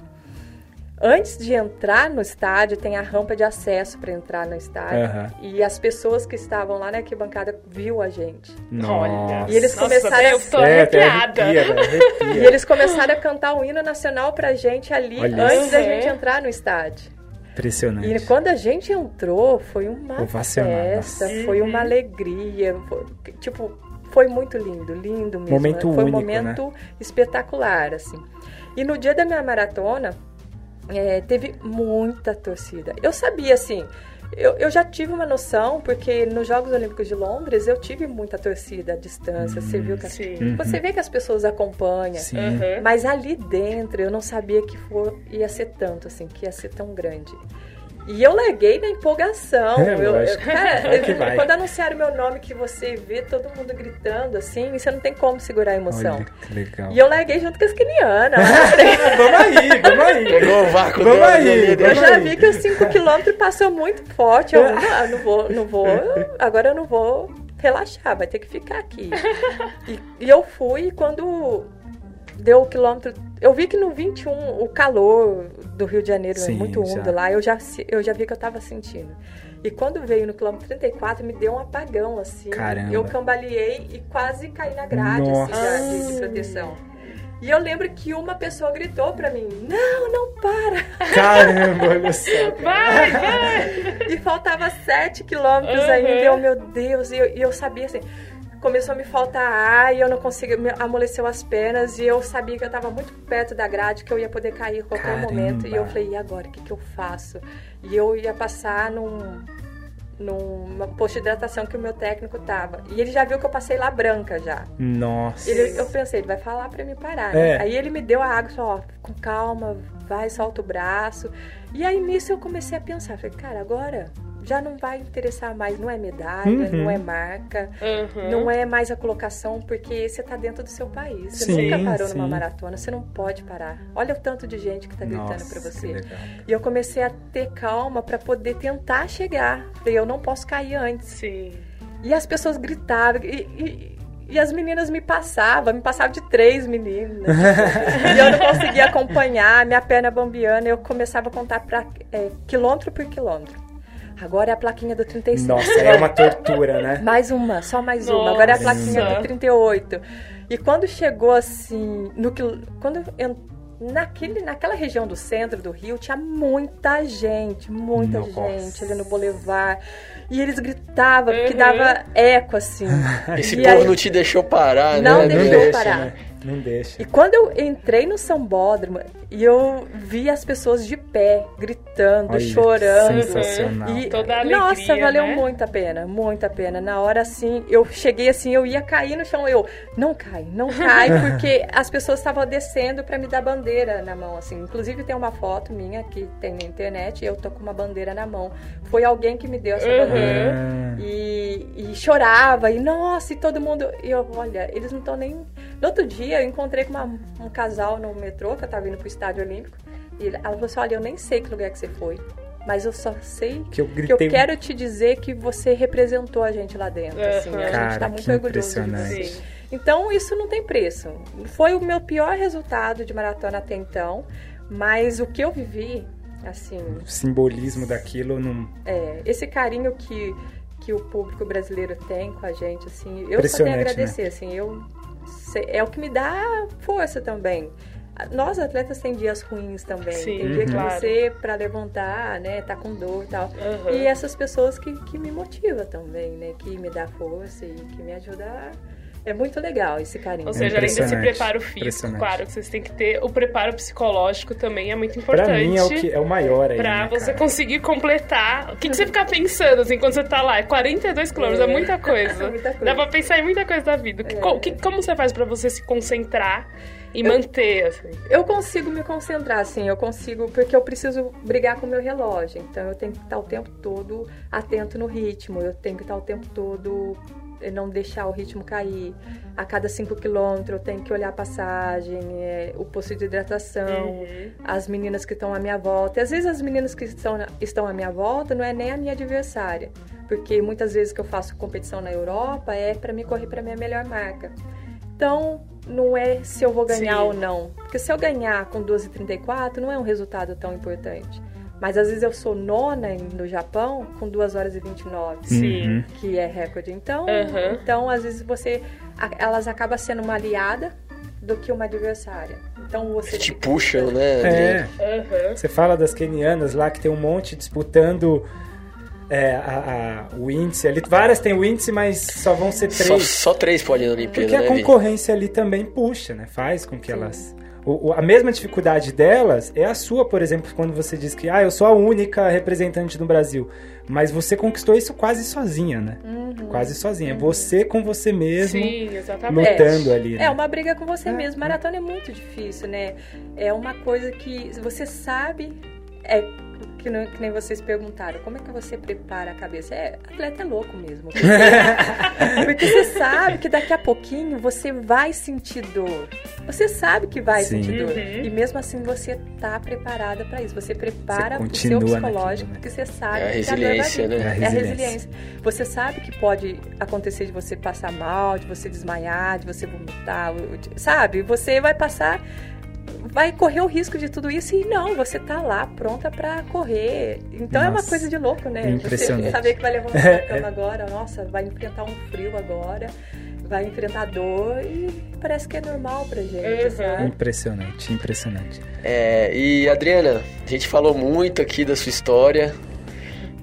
antes de entrar no estádio tem a rampa de acesso para entrar no estádio Aham. e as pessoas que estavam lá na arquibancada viu a gente. Nossa. E eles Nossa, começaram eu a- tô É, arrepiada. arrepia, velho, [laughs] arrepia. E eles começaram a cantar o hino nacional pra gente ali Olha antes isso. da gente entrar no estádio. Impressionante. E quando a gente entrou, foi uma festa, foi Uhum. uma alegria. foi- tipo, foi muito lindo, lindo mesmo. Momento foi único, um momento espetacular, assim. E no dia da minha maratona, é, teve muita torcida. Eu sabia, assim, eu, eu já tive uma noção, porque nos Jogos Olímpicos de Londres eu tive muita torcida à distância. Você viu que as- Sim. você vê que as pessoas acompanham. Sim. Aham. Mas ali dentro eu não sabia que for, ia ser tanto, assim, que ia ser tão grande. E eu larguei na empolgação. É, eu, eu- cara, que vai. quando anunciaram meu nome, que você vê todo mundo gritando assim, você não tem como segurar a emoção. Olha que legal. E eu larguei junto com as frente. [laughs] vamos aí, vamos aí. Pegou o vácuo Vamos aí? Eu já aí. vi que os 5 quilômetros passou muito forte. Eu não, não vou, não vou. Agora eu não vou relaxar, vai ter que ficar aqui. E, e eu fui quando deu o quilômetro. Eu vi que no 21 o calor do Rio de Janeiro Sim, é muito úmido já. lá, eu já, eu já vi que eu tava sentindo. E quando veio no quilômetro 34, me deu um apagão, assim. Caramba. Eu cambaleei e quase caí na grade, assim, já, de, de proteção. E eu lembro que uma pessoa gritou pra mim: Não, não para! Caramba, só. [laughs] Vai, vai! E faltava 7 quilômetros Uhum. ainda, eu, meu Deus, e eu, e eu sabia assim, começou a me faltar ar e eu não conseguia, me amoleceu as pernas e eu sabia que eu estava muito perto da grade, que eu ia poder cair a qualquer Caramba. momento. E eu falei, e agora, o que, que eu faço? E eu ia passar num, numa posto de hidratação que o meu técnico tava. E ele já viu que eu passei lá branca já. Nossa. Ele- eu pensei, ele vai falar pra me parar, né? É. Aí ele me deu a água, falou, ó, com calma, vai, solta o braço. E aí nisso eu comecei a pensar, falei, cara, agora já não vai interessar mais, não é medalha, Uhum. não é marca, Uhum. não é mais a colocação, porque você tá dentro do seu país. Você Sim, nunca parou numa sim. maratona, você não pode parar. Olha o tanto de gente que tá gritando Nossa, pra que você. E eu comecei a ter calma pra poder tentar chegar. Falei, eu não posso cair antes. Sim. E as pessoas gritavam. E, e- e as meninas me passavam, me passavam de três meninas. [laughs] e eu não conseguia acompanhar, minha perna bambiando. Eu começava a contar pra, é, quilômetro por quilômetro. Agora é a plaquinha do 35. Nossa, é uma tortura, né? [laughs] Mais uma, só mais uma. Agora é a Nossa. plaquinha do 38. E quando chegou assim, no quando eu, naquele, naquela região do centro do Rio, tinha muita gente, muita Nossa. gente ali no Boulevard. E eles gritavam, que Uhum. dava eco assim. [laughs] Esse E povo aí- não te deixou parar, Não né? não deixou deixa, parar. né? Não deixa. E quando eu entrei no sambódromo e eu vi as pessoas de pé, gritando, Olha, chorando. Sensacional. E, Toda a alegria, nossa, valeu né? muito a pena, muito a pena. Na hora assim, eu cheguei assim, eu ia cair no chão, eu, não cai, não cai, [laughs] porque as pessoas estavam descendo pra me dar bandeira na mão, assim. Inclusive tem uma foto minha que tem na internet, e eu tô com uma bandeira na mão. Foi alguém que me deu essa Uhum. bandeira. Ah, E, e chorava, e nossa, e todo mundo. E eu, olha, eles não estão nem. No outro dia, eu encontrei com uma- um casal no metrô, que eu tava indo pro Estádio Olímpico, e ela falou assim: olha, eu nem sei que lugar que você foi, mas eu só sei que eu que gritei. eu quero te dizer que você representou a gente lá dentro. Assim, a gente Cara, tá muito que orgulhoso. Então, isso não tem preço. Foi o meu pior resultado de maratona até então, mas o que eu vivi, assim, O simbolismo daquilo não. é, esse carinho que, que o público brasileiro tem com a gente, assim, eu só tenho a Impressionante, agradecer, assim, eu é o que me dá força também. Nós atletas tem dias ruins também, Sim, tem dia que claro. você para levantar, né, tá com dor e tal. Uhum. E essas pessoas que, que me motivam também, né, que me dá força e que me ajuda a... É muito legal esse carinho. Ou seja, além desse preparo físico, claro que vocês têm que ter, o preparo psicológico também é muito Pra importante. mim é o, que, é o maior aí. Pra né, você cara? conseguir completar. O que, que você fica pensando, assim, quando você tá lá? É 42 quilômetros, é, É. muita [laughs] coisa. Muita coisa. Dá pra pensar em muita coisa da vida. Que- É. que- como você faz pra você se concentrar e manter, assim? Eu consigo me concentrar, assim, eu consigo, porque eu preciso brigar com o meu relógio. Então eu tenho que estar o tempo todo atento no ritmo, eu tenho que estar o tempo todo não deixar o ritmo cair. A cada 5 quilômetros eu tenho que olhar a passagem, é, o posto de hidratação, Uhum. as meninas que estão à minha volta. E às vezes as meninas que estão, estão à minha volta não é nem a minha adversária, porque muitas vezes que eu faço competição na Europa é para me correr para minha melhor marca. Então, não é se eu vou ganhar Sim. ou não. Porque se eu ganhar com 12,34, não é um resultado tão importante. Mas às vezes eu sou nona no Japão com 2 horas e 29 Sim. Uhum. que é recorde. Então, Aham. então às vezes você elas acabam sendo uma aliada do que uma adversária. Então você Te fica- puxam, né, É. Aham. Você fala das kenianas lá que tem um monte disputando é, a- a- o índice ali. Várias têm o índice, mas só vão ser Só, três. só três podem ir na Olimpíada, Porque a né, Vi? concorrência ali também puxa, né? Faz com que elas. o- o- a mesma dificuldade delas é a sua, por exemplo, quando você diz que ah, eu sou a única representante do Brasil. Mas você conquistou isso quase sozinha, né? Uhum. Quase sozinha. Você com você mesmo Sim, exatamente. lutando ali. Né? É uma briga com você É, mesmo. Maratona é muito difícil, né? É uma coisa que você sabe. É que, não- que nem vocês perguntaram, como é que você prepara a cabeça? É, atleta é louco mesmo. Porque, [laughs] porque você sabe que daqui a pouquinho você vai sentir dor. Você sabe que vai Sim. sentir dor. Uhum. E mesmo assim você tá preparada para isso. Você prepara Você o seu psicológico, naquilo, né? porque você sabe É a que dor vai resiliência, vir. né? É a É a resiliência. resiliência. Você sabe que pode acontecer de você passar mal, de você desmaiar, de você vomitar, sabe? Você vai passar, vai correr o risco de tudo isso e não, você tá lá pronta pra correr. Então é uma Nossa, coisa de louco, né? é impressionante. Você saber que vai levantar É, da cama agora, nossa, vai enfrentar um frio agora, vai enfrentar dor e parece que é normal pra gente, Uhum. sabe? Impressionante, impressionante. É, e Adriana, a gente falou muito aqui da sua história,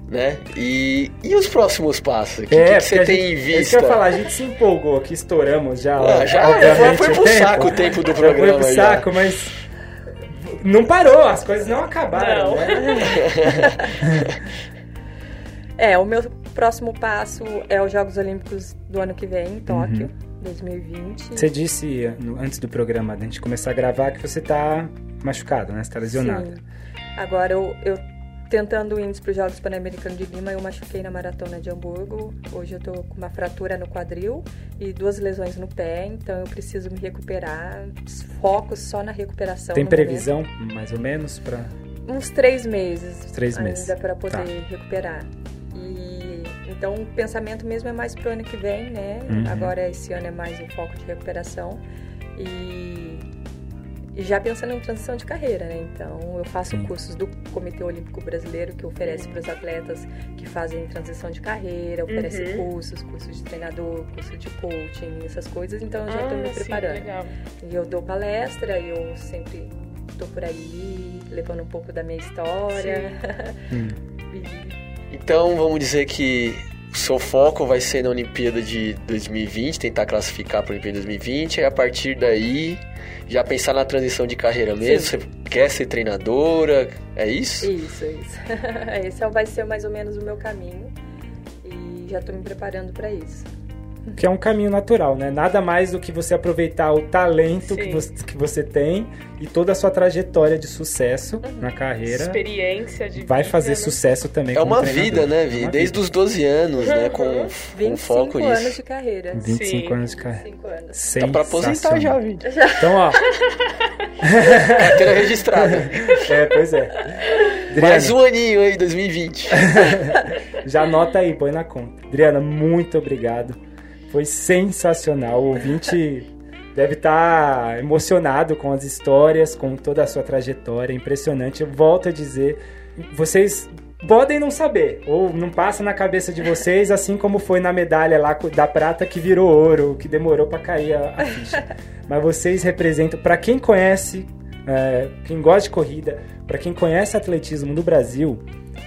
né? E, e os próximos passos? O que, que que você tem gente- em é que vista? eu ia falar, a gente se empolgou aqui, estouramos já. Ah, já obviamente, foi, pro saco o [laughs] tempo do Já foi programa. pro já. saco, mas não parou, as coisas não acabaram, Não. né? [laughs] É, o meu próximo passo é os Jogos Olímpicos do ano que vem, em Tóquio, 2020. Você disse antes do programa, da gente começar a gravar, que você tá machucada, né? Você tá lesionada. Sim. Agora, eu, eu tentando o índice para os Jogos Pan-Americanos de Lima, eu machuquei na maratona de Hamburgo. Hoje eu tô com uma fratura no quadril e duas lesões no pé, então eu preciso me recuperar. Foco só na recuperação. Tem no momento. previsão, mais ou menos, pra. Uns três meses. Três ainda meses. para poder Tá. recuperar. E então o pensamento mesmo é mais pro ano que vem, né? Uhum. Agora esse ano é mais o foco de recuperação e já pensando em transição de carreira, né? Então eu faço Sim. cursos do Comitê Olímpico Brasileiro que oferece para os atletas que fazem transição de carreira, oferece Uhum. cursos, cursos de treinador, curso de coaching, essas coisas. Então eu já estou Ah, me sim, preparando. legal. E eu dou palestra, eu sempre tô por aí levando um pouco da minha história. [laughs] Hum. E- Então vamos dizer que o seu foco vai ser na Olimpíada de 2020, tentar classificar para a Olimpíada de 2020, e a partir daí já pensar na transição de carreira mesmo. Você quer ser treinadora? É isso? Isso, isso. [laughs] Esse vai ser mais ou menos o meu caminho. E já tô me preparando para isso. Que é um caminho natural, né? Nada mais do que você aproveitar o talento que você, que você tem e toda a sua trajetória de sucesso na carreira. Experiência de Vai vida, fazer né? sucesso também É uma treinador. vida, né, É Vi? uma Desde vida. os 12 anos, né? Com, com 25 foco anos nisso. de carreira. 25 Sim. anos de carreira. 25 anos. Tá pra aposentar já, Vi. [laughs] Então, ó, Carteira registrada. é, pois é. Adriana, Mais um aninho aí, 2020. [laughs] já anota aí, põe na conta. Adriana, muito obrigado. Foi sensacional. O ouvinte deve estar emocionado com as histórias, com toda a sua trajetória. Impressionante. Eu volto a dizer, vocês podem não saber, ou não passa na cabeça de vocês, assim como foi na medalha lá da prata que virou ouro, que demorou para cair a, a ficha. Mas vocês representam, para quem conhece, é, quem gosta de corrida, para quem conhece atletismo no Brasil,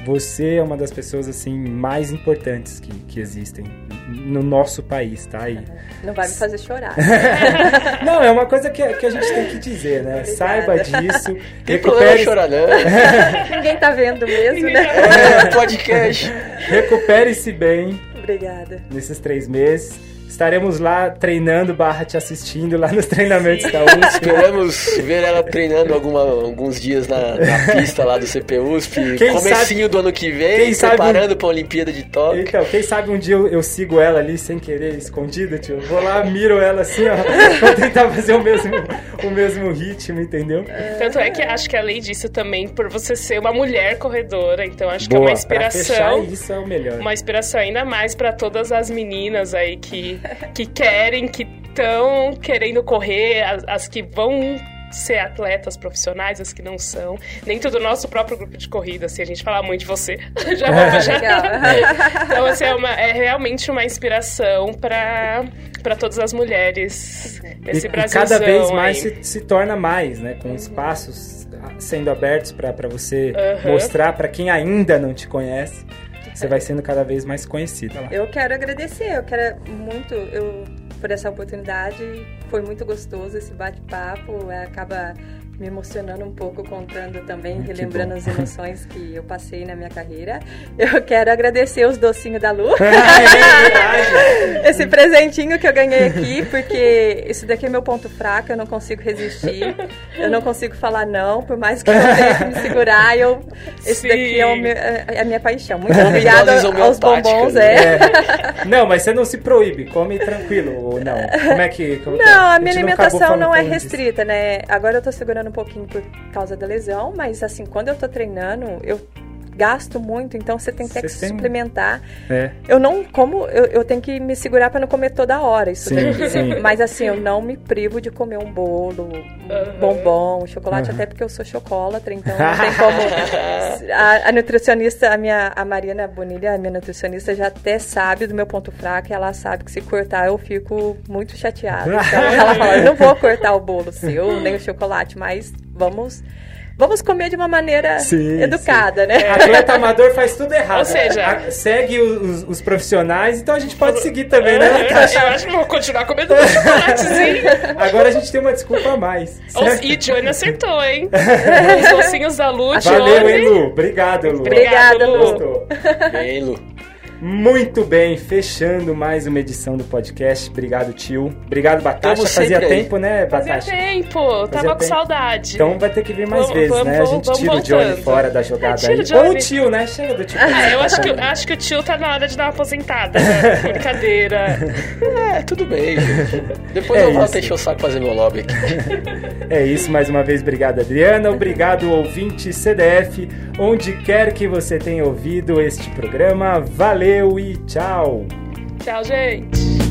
você é uma das pessoas assim mais importantes que, que existem no nosso país, tá? E, Não vai me fazer chorar. [laughs] não, é uma coisa que, que a gente tem que dizer, né? Obrigada. Saiba disso, Tem problema recupere, chorar, não. [laughs] Ninguém tá vendo mesmo, né? É, podcast. recupere-se bem Obrigada. nesses três meses Estaremos lá treinando, barra te assistindo lá nos treinamentos da USP. Esperamos ver ela treinando alguma, alguns dias na, na pista lá do CPUSP. Quem comecinho sabe- do ano que vem, quem sabe- preparando pra Olimpíada de Tóquio. Então, quem sabe um dia eu, eu sigo ela ali sem querer, escondida, tio. Vou lá, miro ela assim, ó. [laughs] Vou tentar fazer o mesmo, o mesmo ritmo, entendeu? Tanto é que acho que além disso também, por você ser uma mulher corredora, então acho que é Boa, uma pra fechar inspiração. isso é o melhor. Uma inspiração ainda mais pra todas as meninas aí que, que querem, que estão querendo correr, as, as que vão ser atletas profissionais, as que não são. Dentro do nosso próprio grupo de corrida, se a gente falar muito de você, [laughs] já vamos já. Legal. [laughs] Então, assim, é, uma- é realmente uma inspiração pra para todas as mulheres nesse e Brasilzão cada vez mais se, se torna mais, né? Com espaços ah, sendo abertos pra pra você Aham. mostrar pra quem ainda não te conhece. Você vai sendo cada vez mais conhecida lá. Eu quero agradecer, eu quero muito eu, por essa oportunidade. Foi muito gostoso esse bate-papo. Acaba me emocionando um pouco contando também, Ah, relembrando as emoções que eu passei na minha carreira. Eu [laughs] quero agradecer os docinhos da Lu. [laughs] é verdade. Esse presentinho que eu ganhei aqui, porque isso daqui é meu ponto fraco, eu não consigo resistir. Eu não consigo falar não, por mais que eu tenha que me segurar. Eu, esse Sim. daqui é, o meu- é a minha paixão. Muito obrigada aos bombons, é. É. [laughs] Não, mas você não se proíbe, come tranquilo ou não? Como é que. como? Não, a gente minha alimentação falando- não é falando disso. restrita, né? Agora eu tô segurando um pouquinho por causa da lesão, mas assim, quando eu tô treinando, eu gasto muito, então você tem que, ter tem- suplementar. É. Eu não como, eu, eu tenho que me segurar pra não comer toda hora isso Sim, daqui. sim. Mas assim, eu não me privo de comer um bolo, um bombom, um chocolate, Aham. até porque eu sou chocolatra, então não tem como. [laughs] A, a nutricionista, a minha a Marina Bonilha, a minha nutricionista, já até sabe do meu ponto fraco, e ela sabe que se cortar eu fico muito chateada. [laughs] Então ela fala, eu não vou cortar o bolo seu, nem o chocolate, mas vamos. Vamos comer de uma maneira Sim, educada, né? Atleta amador faz tudo errado. Ou seja- A- segue os, os profissionais, então a gente pode seguir também, né, Eu Natasha? acho que vou continuar comendo meu chocolatezinho. [laughs] Agagora a gente tem uma desculpa a mais. Certo? E Johnny acertou, hein? [laughs] Os docinhos da Lu, Valeu, Johnny. hein, Lu? Obrigado, Lu. Obrigada, Lu. Gostou. [laughs] Bem, Lu. Muito bem, fechando mais uma edição do podcast. Obrigado, tio. Obrigado, Batasha. Tamo Fazia tempo, né, Fazia Batasha? tempo, tava com tempo. saudade. Então vai ter que vir mais Vamos- vezes, vamos- né? A gente vamos tira o Johnny fora da jogada É, aí. Johnny. Ou o tio, né? Chega do tio. Ah, eu acho que, acho que o tio tá na hora de dar uma aposentada. Né? [laughs] Brincadeira. É, tudo bem, gente. Depois É eu a encher o saco fazer meu lobby aqui. [laughs] É isso, mais uma vez, obrigado, Adriana. Obrigado, ouvinte CDF, onde quer que você tenha ouvido este programa. Valeu e tchau! Tchau, gente.